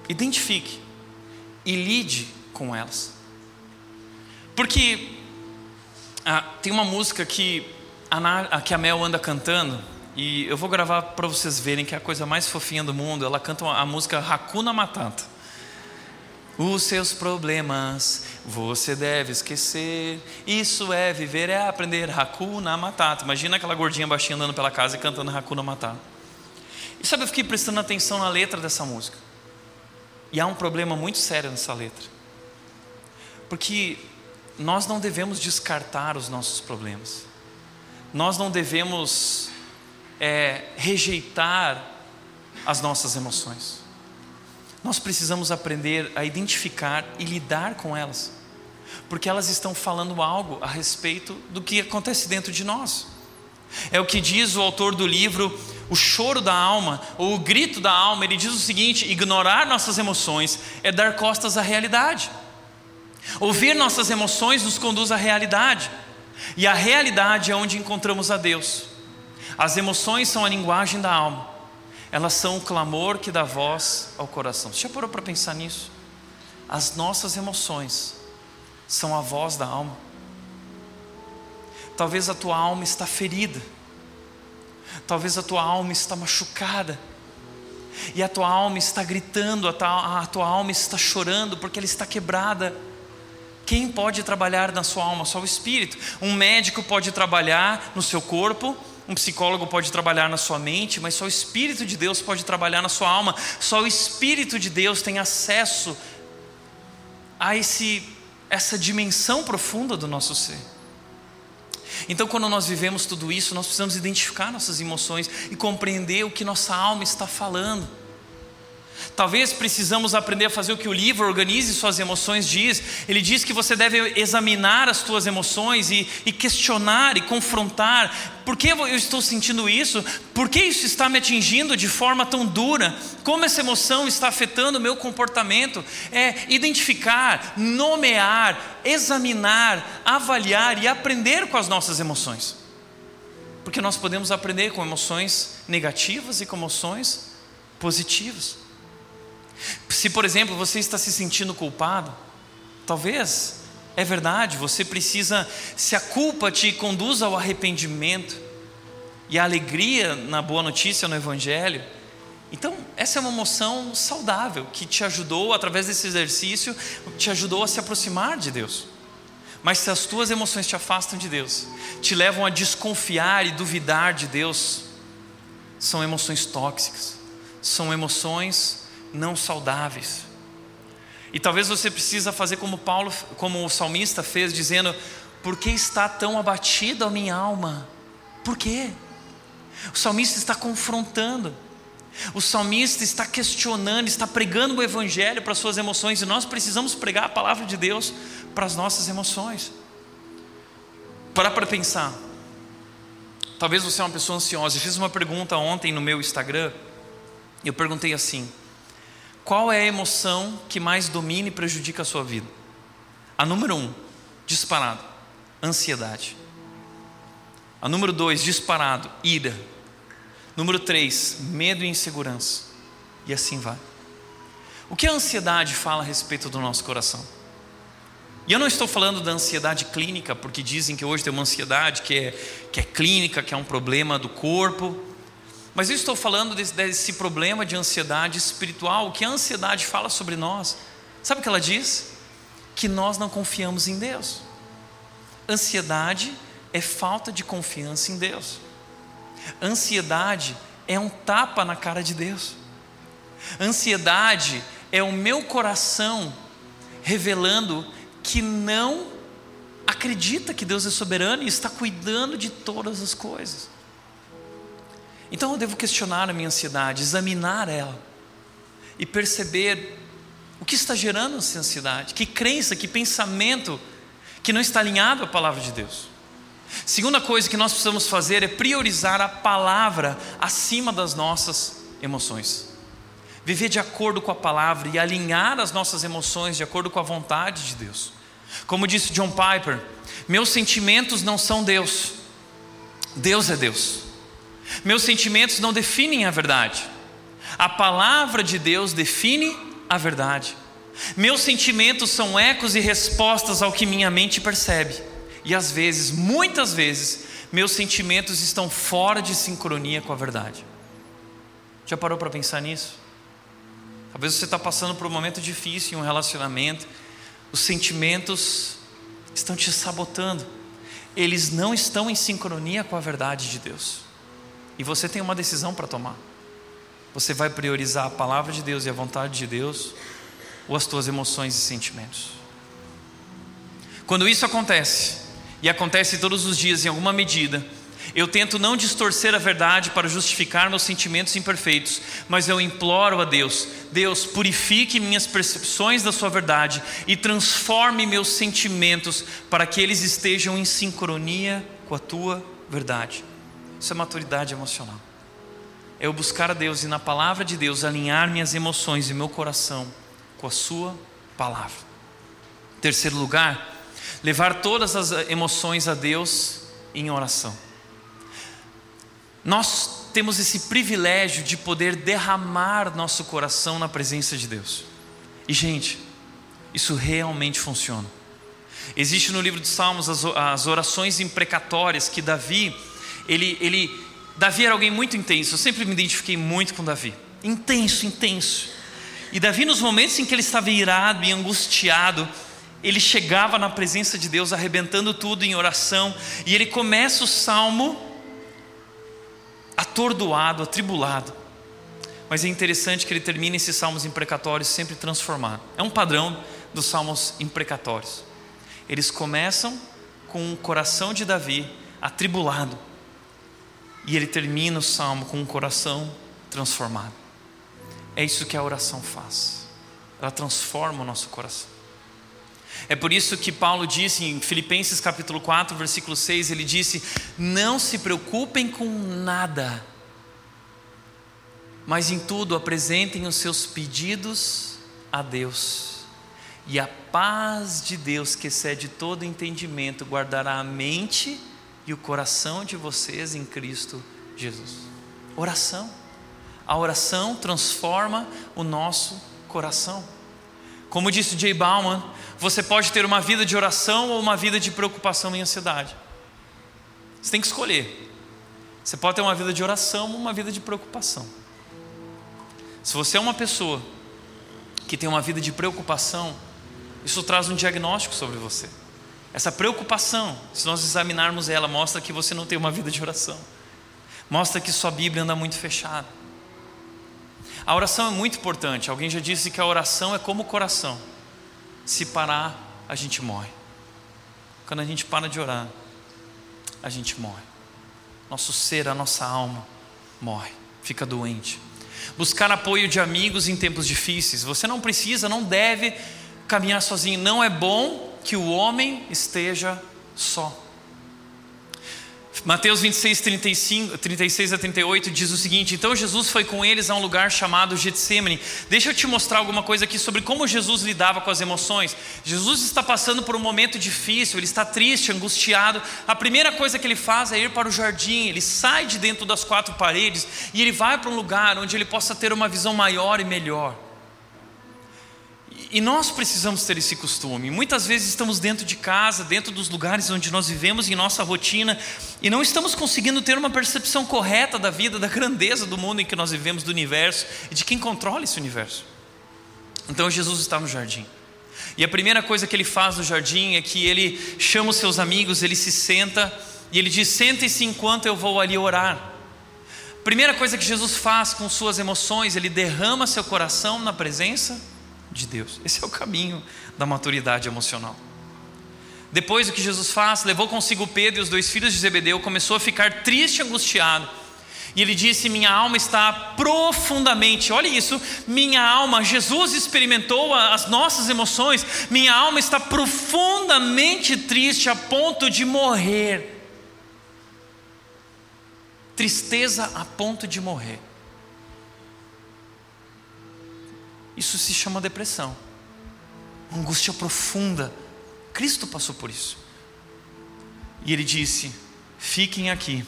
Identifique e lide com elas. Porque ah, tem uma música que a, que a Mel anda cantando, e eu vou gravar para vocês verem que é a coisa mais fofinha do mundo. Ela canta a música Hakuna Matata. Os seus problemas você deve esquecer. Isso é viver, é aprender Hakuna Matata. Imagina aquela gordinha baixinha andando pela casa e cantando Hakuna Matata. E sabe, eu fiquei prestando atenção na letra dessa música. E há um problema muito sério nessa letra. Porque nós não devemos descartar os nossos problemas. Nós não devemos é, rejeitar as nossas emoções. Nós precisamos aprender a identificar e lidar com elas, porque elas estão falando algo a respeito do que acontece dentro de nós. É o que diz o autor do livro O Choro da Alma, ou O Grito da Alma. Ele diz o seguinte: ignorar nossas emoções é dar costas à realidade. Ouvir nossas emoções nos conduz à realidade, e a realidade é onde encontramos a Deus. As emoções são a linguagem da alma, elas são o clamor que dá voz ao coração. Você já parou para pensar nisso? As nossas emoções são a voz da alma. Talvez a tua alma está ferida, talvez a tua alma está machucada, e a tua alma está gritando, a tua, a tua alma está chorando porque ela está quebrada. Quem pode trabalhar na sua alma? Só o Espírito. Um médico pode trabalhar no seu corpo, um psicólogo pode trabalhar na sua mente, mas só o Espírito de Deus pode trabalhar na sua alma. Só o Espírito de Deus tem acesso a esse, essa dimensão profunda do nosso ser. Então, quando nós vivemos tudo isso, nós precisamos identificar nossas emoções e compreender o que nossa alma está falando. Talvez precisamos aprender a fazer o que o livro Organize Suas Emoções diz. Ele diz que você deve examinar as suas emoções e, e, questionar e confrontar. Por que eu estou sentindo isso? Por que isso está me atingindo de forma tão dura? Como essa emoção está afetando o meu comportamento? É identificar, nomear, examinar, avaliar e aprender com as nossas emoções. Porque nós podemos aprender com emoções negativas e com emoções positivas. Se, por exemplo, você está se sentindo culpado, talvez é verdade, você precisa, se a culpa te conduz ao arrependimento e à alegria na boa notícia no Evangelho, então essa é uma emoção saudável que te ajudou, através desse exercício, te ajudou a se aproximar de Deus. Mas se as tuas emoções te afastam de Deus, te levam a desconfiar e duvidar de Deus, são emoções tóxicas, são emoções não saudáveis. E talvez você precisa fazer como Paulo, como o salmista fez, dizendo: Por que está tão abatida a minha alma? Por quê? O salmista está confrontando. O salmista está questionando, está pregando o evangelho para as suas emoções, e nós precisamos pregar a palavra de Deus para as nossas emoções. Para para pensar. Talvez você é uma pessoa ansiosa. Eu fiz uma pergunta ontem no meu Instagram. Eu perguntei assim: qual é a emoção que mais domina e prejudica a sua vida? A número um, disparado, ansiedade. A número dois, disparado, ira. Número três, medo e insegurança. E assim vai. O que a ansiedade fala a respeito do nosso coração? E eu não estou falando da ansiedade clínica, porque dizem que hoje tem uma ansiedade que é, que é clínica, que é um problema do corpo. Mas eu estou falando desse, desse problema de ansiedade espiritual, o que a ansiedade fala sobre nós. Sabe o que ela diz? Que nós não confiamos em Deus. Ansiedade é falta de confiança em Deus. Ansiedade é um tapa na cara de Deus. Ansiedade é o meu coração revelando que não acredita que Deus é soberano e está cuidando de todas as coisas. Então eu devo questionar a minha ansiedade, examinar ela e perceber o que está gerando essa ansiedade, que crença, que pensamento que não está alinhado à palavra de Deus. Segunda coisa que nós precisamos fazer é priorizar a palavra acima das nossas emoções. Viver de acordo com a palavra e alinhar as nossas emoções de acordo com a vontade de Deus. Como disse John Piper, meus sentimentos não são Deus, Deus é Deus. Meus sentimentos não definem a verdade. A palavra de Deus define a verdade. Meus sentimentos são ecos e respostas ao que minha mente percebe. E às vezes, muitas vezes, meus sentimentos estão fora de sincronia com a verdade. Já parou para pensar nisso? Talvez você está passando por um momento difícil em um relacionamento, os sentimentos estão te sabotando, eles não estão em sincronia com a verdade de Deus, e você tem uma decisão para tomar. Você vai priorizar a palavra de Deus e a vontade de Deus, ou as tuas emoções e sentimentos? Quando isso acontece, e acontece todos os dias em alguma medida, eu tento não distorcer a verdade para justificar meus sentimentos imperfeitos, mas eu imploro a Deus: Deus, purifique minhas percepções da Sua verdade e transforme meus sentimentos para que eles estejam em sincronia com a Tua verdade. Isso é maturidade emocional. É eu buscar a Deus e na palavra de Deus alinhar minhas emoções e meu coração com a Sua palavra. Terceiro lugar, levar todas as emoções a Deus em oração. Nós temos esse privilégio de poder derramar nosso coração na presença de Deus. E, gente, isso realmente funciona. Existe no livro de Salmos as, as orações imprecatórias que Davi, ele, ele, Davi era alguém muito intenso. Eu sempre me identifiquei muito com Davi. Intenso, intenso. E Davi, nos momentos em que ele estava irado e angustiado, ele chegava na presença de Deus, arrebentando tudo em oração, e ele começa o salmo atordoado, atribulado. Mas é interessante que ele termina esses salmos imprecatórios sempre transformado. É um padrão dos salmos imprecatórios. Eles começam com o coração de Davi atribulado, e ele termina o salmo com um coração transformado. É isso que a oração faz. Ela transforma o nosso coração. É por isso que Paulo disse em Filipenses capítulo 4, versículo 6, ele disse: "Não se preocupem com nada, mas em tudo apresentem os seus pedidos a Deus. E a paz de Deus, que excede todo entendimento, guardará a mente e o coração de vocês em Cristo Jesus." Oração. A oração transforma o nosso coração. Como disse Jay Bauman, você pode ter uma vida de oração ou uma vida de preocupação e ansiedade. Você tem que escolher. Você pode ter uma vida de oração ou uma vida de preocupação. Se você é uma pessoa que tem uma vida de preocupação, isso traz um diagnóstico sobre você. Essa preocupação, se nós examinarmos ela, mostra que você não tem uma vida de oração. Mostra que sua Bíblia anda muito fechada. A oração é muito importante. Alguém já disse que a oração é como o coração. Se parar, a gente morre. Quando a gente para de orar, a gente morre. Nosso ser, a nossa alma morre, fica doente. Buscar apoio de amigos em tempos difíceis. Você não precisa, não deve caminhar sozinho. Não é bom que o homem esteja só. Mateus 26, 35, 36 a 38 diz o seguinte: Então Jesus foi com eles a um lugar chamado Getsemane. Deixa eu te mostrar alguma coisa aqui sobre como Jesus lidava com as emoções. Jesus está passando por um momento difícil, ele está triste, angustiado. A primeira coisa que ele faz é ir para o jardim, ele sai de dentro das quatro paredes e ele vai para um lugar onde ele possa ter uma visão maior e melhor. E nós precisamos ter esse costume. Muitas vezes estamos dentro de casa, dentro dos lugares onde nós vivemos em nossa rotina, e não estamos conseguindo ter uma percepção correta da vida, da grandeza do mundo em que nós vivemos, do universo e de quem controla esse universo. Então Jesus está no jardim. E a primeira coisa que ele faz no jardim é que ele chama os seus amigos, ele se senta e ele diz: Sentem-se enquanto eu vou ali orar. Primeira coisa que Jesus faz com suas emoções, ele derrama seu coração na presença de Deus. Esse é o caminho da maturidade emocional. Depois o que Jesus faz, levou consigo Pedro e os dois filhos de Zebedeu, começou a ficar triste e angustiado. E ele disse: Minha alma está profundamente, olha isso, minha alma, Jesus experimentou as nossas emoções, minha alma está profundamente triste a ponto de morrer. Tristeza a ponto de morrer. Isso se chama depressão, angústia profunda. Cristo passou por isso. E ele disse: Fiquem aqui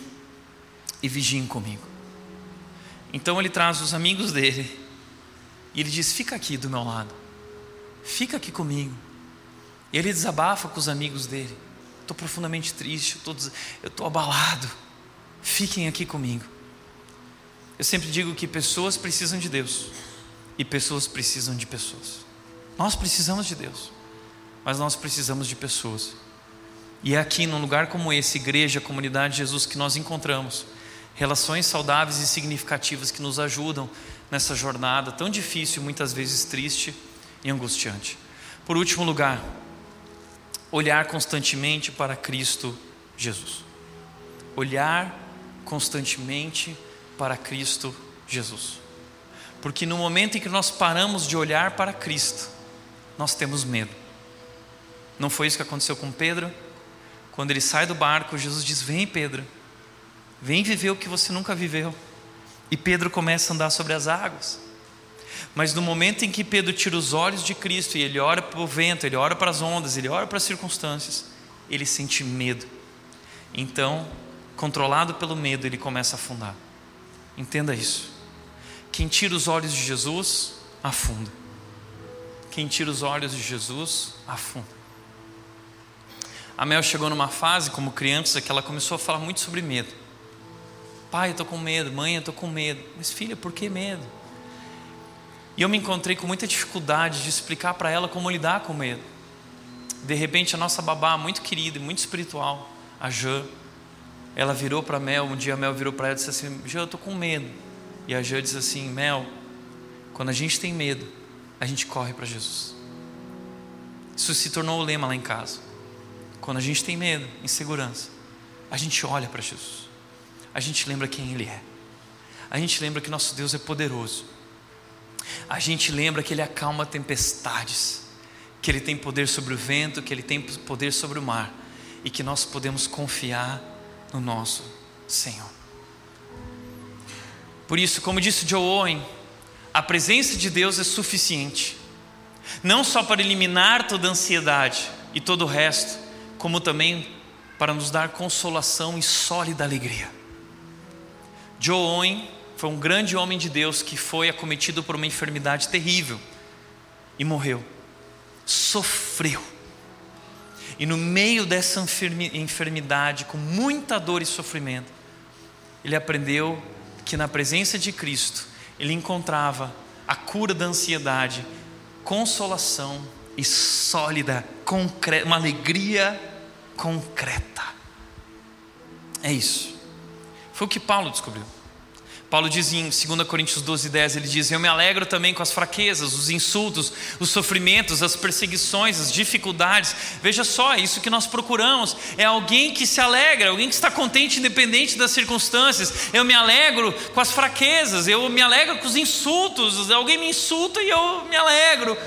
e vigiem comigo. Então ele traz os amigos dele e ele diz: Fica aqui do meu lado. fica aqui comigo. E ele desabafa com os amigos dele. Estou profundamente triste, eu estou abalado. Fiquem aqui comigo. Eu sempre digo que pessoas precisam de Deus e pessoas precisam de pessoas. Nós precisamos de Deus, mas nós precisamos de pessoas. E é aqui, num lugar como esse, igreja, comunidade de Jesus, que nós encontramos relações saudáveis e significativas que nos ajudam nessa jornada tão difícil, muitas vezes triste e angustiante. Por último lugar, olhar constantemente para Cristo Jesus. Olhar constantemente para Cristo Jesus. Porque no momento em que nós paramos de olhar para Cristo, nós temos medo. Não foi isso que aconteceu com Pedro? Quando ele sai do barco, Jesus diz: Vem, Pedro, vem viver o que você nunca viveu. E Pedro começa a andar sobre as águas. Mas no momento em que Pedro tira os olhos de Cristo e ele ora para o vento, ele ora para as ondas, ele ora para as circunstâncias, ele sente medo. Então, controlado pelo medo, ele começa a afundar. Entenda isso. Quem tira os olhos de Jesus, afunda. Quem tira os olhos de Jesus, afunda. A Mel chegou numa fase, como criança, que ela começou a falar muito sobre medo. Pai, eu estou com medo. Mãe, eu estou com medo. Mas filha, por que medo? E eu me encontrei com muita dificuldade de explicar para ela como lidar com medo. De repente, a nossa babá, muito querida e muito espiritual, a Jã, ela virou para Mel. Um dia a Mel virou para ela e disse assim: Jã, eu estou com medo. E a Jã disse assim: Mel, quando a gente tem medo, a gente corre para Jesus. Isso se tornou o lema lá em casa. Quando a gente tem medo, insegurança, a gente olha para Jesus. A gente lembra quem Ele é. A gente lembra que nosso Deus é poderoso. A gente lembra que Ele acalma tempestades, que Ele tem poder sobre o vento, que Ele tem poder sobre o mar e que nós podemos confiar no nosso Senhor. Por isso, como disse Joe Owen, a presença de Deus é suficiente, não só para eliminar toda ansiedade e todo o resto, como também para nos dar consolação e sólida alegria. Joe Owen foi um grande homem de Deus que foi acometido por uma enfermidade terrível e morreu. Sofreu. E no meio dessa enfermidade, com muita dor e sofrimento, ele aprendeu que na presença de Cristo ele encontrava a cura da ansiedade, consolação e sólida, concreta, uma alegria concreta. É isso. Foi o que Paulo descobriu. Paulo diz em 2 Coríntios 12, 10, ele diz: Eu me alegro também com as fraquezas, os insultos, os sofrimentos, as perseguições, as dificuldades. Veja só, isso que nós procuramos é alguém que se alegra, alguém que está contente, independente das circunstâncias. Eu me alegro com as fraquezas, eu me alegro com os insultos. Alguém me insulta e eu me alegro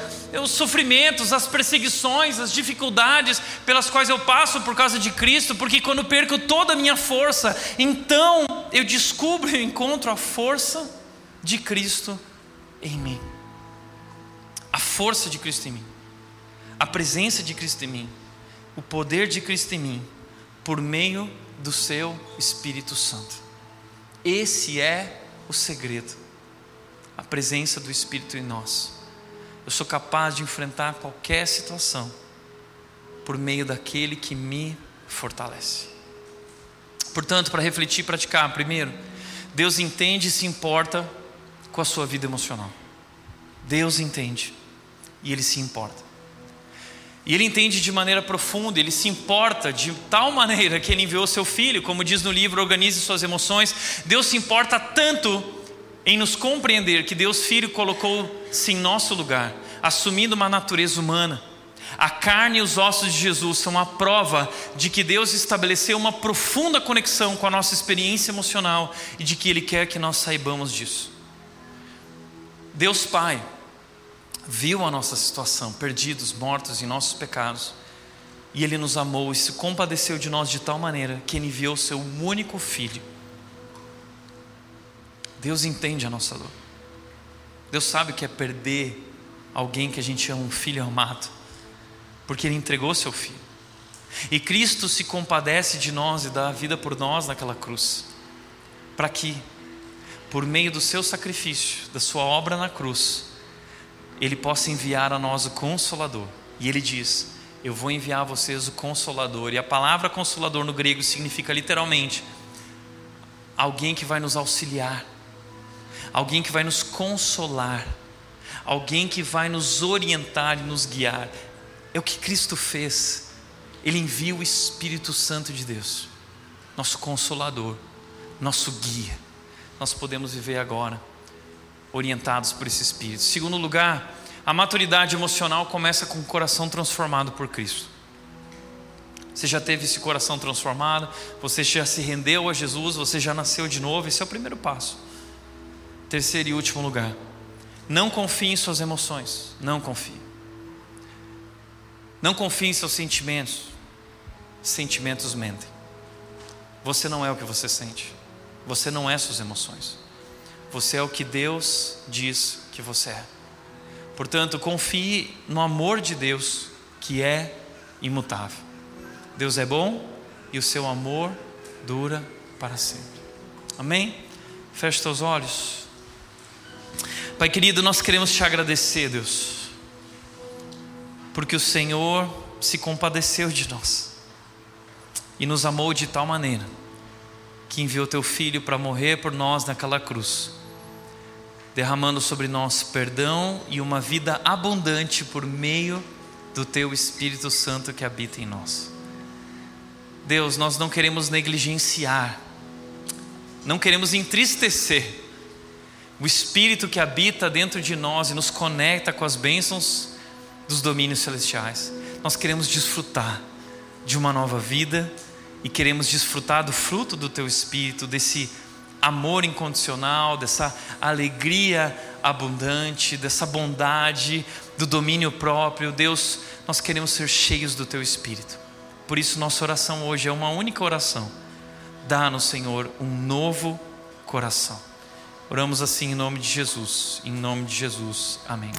os sofrimentos, as perseguições, as dificuldades pelas quais eu passo por causa de Cristo, porque quando perco toda a minha força, então eu descubro e encontro a força de Cristo em mim. A força de Cristo em mim, a presença de Cristo em mim, o poder de Cristo em mim, por meio do seu Espírito Santo. Esse é o segredo, a presença do Espírito em nós eu sou capaz de enfrentar qualquer situação por meio daquele que me fortalece. Portanto, para refletir e praticar, primeiro, Deus entende e se importa com a sua vida emocional. Deus entende e Ele se importa. E Ele entende de maneira profunda, Ele se importa de tal maneira que Ele enviou seu Filho, como diz no livro Organize Suas Emoções. Deus se importa tanto em nos compreender que Deus Filho colocou-se em nosso lugar, assumindo uma natureza humana. A carne e os ossos de Jesus são a prova de que Deus estabeleceu uma profunda conexão com a nossa experiência emocional e de que Ele quer que nós saibamos disso. Deus Pai viu a nossa situação, perdidos, mortos em nossos pecados, e Ele nos amou e se compadeceu de nós de tal maneira que Ele enviou Seu único Filho Deus entende a nossa dor. Deus sabe o que é perder alguém que a gente ama, um filho amado, porque Ele entregou seu filho. E Cristo se compadece de nós e dá a vida por nós naquela cruz, para que, por meio do seu sacrifício, da sua obra na cruz, Ele possa enviar a nós o Consolador. E ele diz: Eu vou enviar a vocês o Consolador. E a palavra Consolador no grego significa literalmente alguém que vai nos auxiliar, alguém que vai nos consolar, alguém que vai nos orientar e nos guiar. É o que Cristo fez. Ele envia o Espírito Santo de Deus, nosso consolador, nosso guia. Nós podemos viver agora orientados por esse Espírito. Segundo lugar, a maturidade emocional começa com o coração transformado por Cristo. Você já teve esse coração transformado, você já se rendeu a Jesus, você já nasceu de novo, esse é o primeiro passo. Terceiro e último lugar, não confie em suas emoções, não confie. Não confie em seus sentimentos, sentimentos mentem. Você não é o que você sente, você não é suas emoções, você é o que Deus diz que você é. Portanto, confie no amor de Deus, que é imutável. Deus é bom e o seu amor dura para sempre. Amém? Feche seus olhos. Pai querido, nós queremos te agradecer, Deus, porque o Senhor se compadeceu de nós e nos amou de tal maneira que enviou teu filho para morrer por nós naquela cruz, derramando sobre nós perdão e uma vida abundante por meio do teu Espírito Santo que habita em nós. Deus, nós não queremos negligenciar, não queremos entristecer o Espírito que habita dentro de nós e nos conecta com as bênçãos dos domínios celestiais. Nós queremos desfrutar de uma nova vida e queremos desfrutar do fruto do Teu Espírito, desse amor incondicional, dessa alegria abundante, dessa bondade, do domínio próprio. Deus, nós queremos ser cheios do Teu Espírito. Por isso, nossa oração hoje é uma única oração. Dá-nos, Senhor, um novo coração. Oramos assim em nome de Jesus. Em nome de Jesus. Amém.